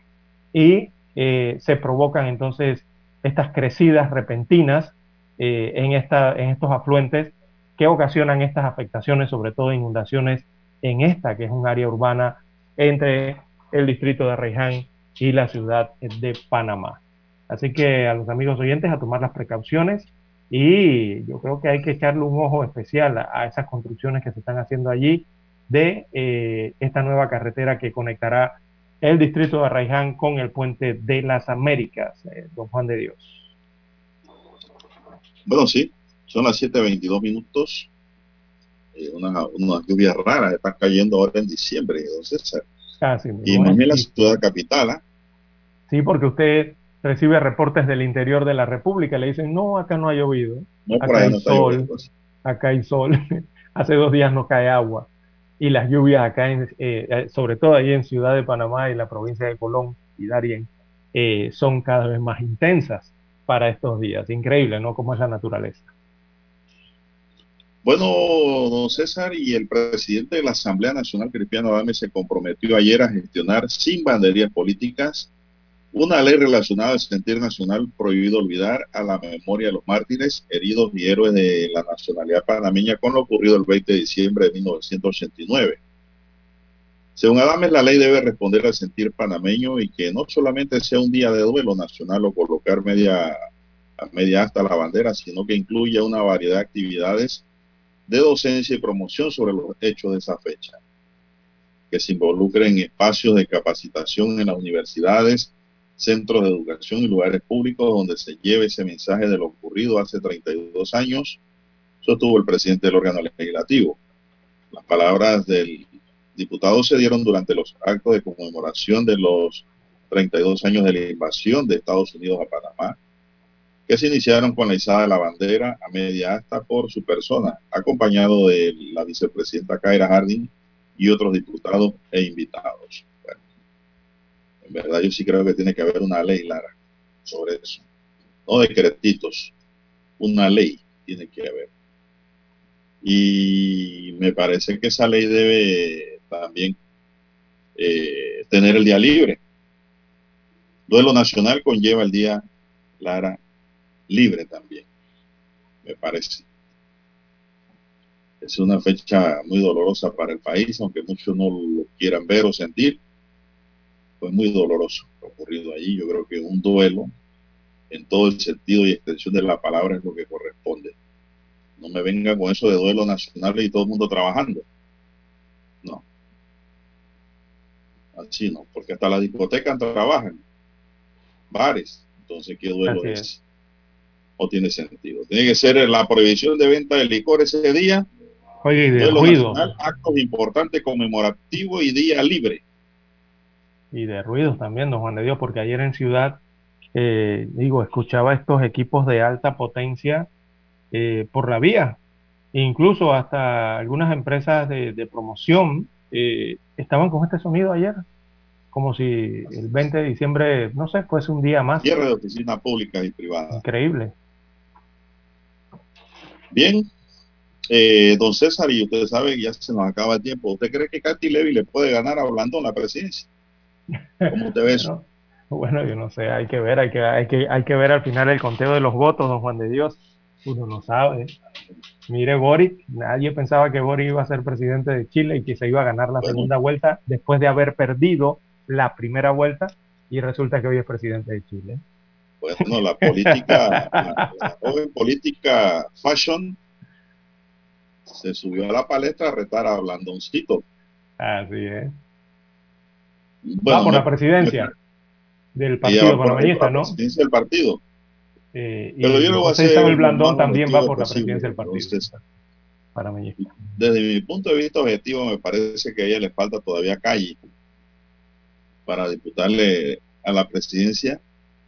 y eh, se provocan entonces estas crecidas repentinas eh, en, estos afluentes que ocasionan estas afectaciones, sobre todo inundaciones en esta, que es un área urbana entre el distrito de Reján y la ciudad de Panamá. Así que a los amigos oyentes a tomar las precauciones, y yo creo que hay que echarle un ojo especial a, esas construcciones que se están haciendo allí de eh, esta nueva carretera que conectará el distrito de Arraiján con el puente de las Américas, eh, don Juan de Dios. Bueno, sí, son las 7.22 minutos. Eh, unas, unas, lluvias raras están cayendo ahora en diciembre, don César. Ah, sí, y más bien la ciudad capital. ¿eh? Sí, porque usted recibe reportes del interior de la República, le dicen, no, acá no ha llovido, No, por acá ahí hay no sol, lloviendo, pues. acá hay sol, <laughs> hace dos días no cae agua. Y las lluvias acá, en, eh, eh, sobre todo ahí en Ciudad de Panamá y la provincia de Colón y Darien, eh, son cada vez más intensas para estos días. Increíble, ¿no? Cómo es la naturaleza. Bueno, don César y el presidente de la Asamblea Nacional, Cristiano Adame, se comprometió ayer a gestionar sin banderías políticas una ley relacionada al sentir nacional prohibido olvidar a la memoria de los mártires, heridos y héroes de la nacionalidad panameña con lo ocurrido el 20 de diciembre de 1989. Según Adames, la ley debe responder al sentir panameño y que no solamente sea un día de duelo nacional o colocar media, a media hasta la bandera, sino que incluya una variedad de actividades de docencia y promoción sobre los hechos de esa fecha, que se involucren en espacios de capacitación en las universidades, centros de educación y lugares públicos donde se lleve ese mensaje de lo ocurrido hace 32 años, sostuvo el presidente del órgano legislativo. Las palabras del diputado se dieron durante los actos de conmemoración de los 32 años de la invasión de Estados Unidos a Panamá, que se iniciaron con la izada de la bandera a media asta por su persona, acompañado de la vicepresidenta Kaira Harding y otros diputados e invitados. Bueno, en verdad yo sí creo que tiene que haber una ley, Lara, sobre eso. No decretitos, una ley tiene que haber. Y me parece que esa ley debe también eh, tener el día libre. Duelo nacional conlleva el día, Lara, libre también, me parece. Es una fecha muy dolorosa para el país, aunque muchos no lo quieran ver o sentir. Fue muy doloroso lo ocurrido allí. Yo creo que un duelo, en todo el sentido y extensión de la palabra, es lo que corresponde. No me vengan con eso de duelo nacional y todo el mundo trabajando. No. Así no, porque hasta las discotecas trabajan. Bares. Entonces, ¿qué duelo Así es? es. No tiene sentido. Tiene que ser la prohibición de venta de licor ese día, Oye, y de ruido, nacional, actos importantes conmemorativos y día libre. y de ruidos también, don Juan de Dios, porque ayer en Ciudad, eh, digo, escuchaba estos equipos de alta potencia eh, por la vía. Incluso hasta algunas empresas de, de promoción eh, estaban con este sonido ayer, como si el 20 de diciembre, no sé, fuese un día más. Cierre de oficinas públicas y privadas. Increíble. Bien, eh, don César, y usted sabe, ya se nos acaba el tiempo. ¿Usted cree que Katy Levy le puede ganar a en la presidencia? ¿Cómo usted ve eso? <laughs> Bueno, yo no sé, hay que ver, hay que, hay que, hay que ver al final el conteo de los votos, don Juan de Dios. Uno no sabe. Mire Boric, nadie pensaba que Boric iba a ser presidente de Chile y que se iba a ganar la segunda vuelta después de haber perdido la primera vuelta y resulta que hoy es presidente de Chile. Bueno, la política, <laughs> la, la joven política fashion se subió a la palestra a retar a Blandoncito. Así es. Bueno, va por la presidencia del partido panameñista, por la ¿no? presidencia del partido. Eh, y Pero yo le voy a hacer Isabel lo Blandón también va por la presidencia del partido panameñista. Desde mi punto de vista objetivo, me parece que a ella le falta todavía calle para disputarle a la presidencia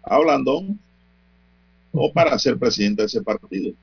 a Blandón o para ser presidente de ese partido.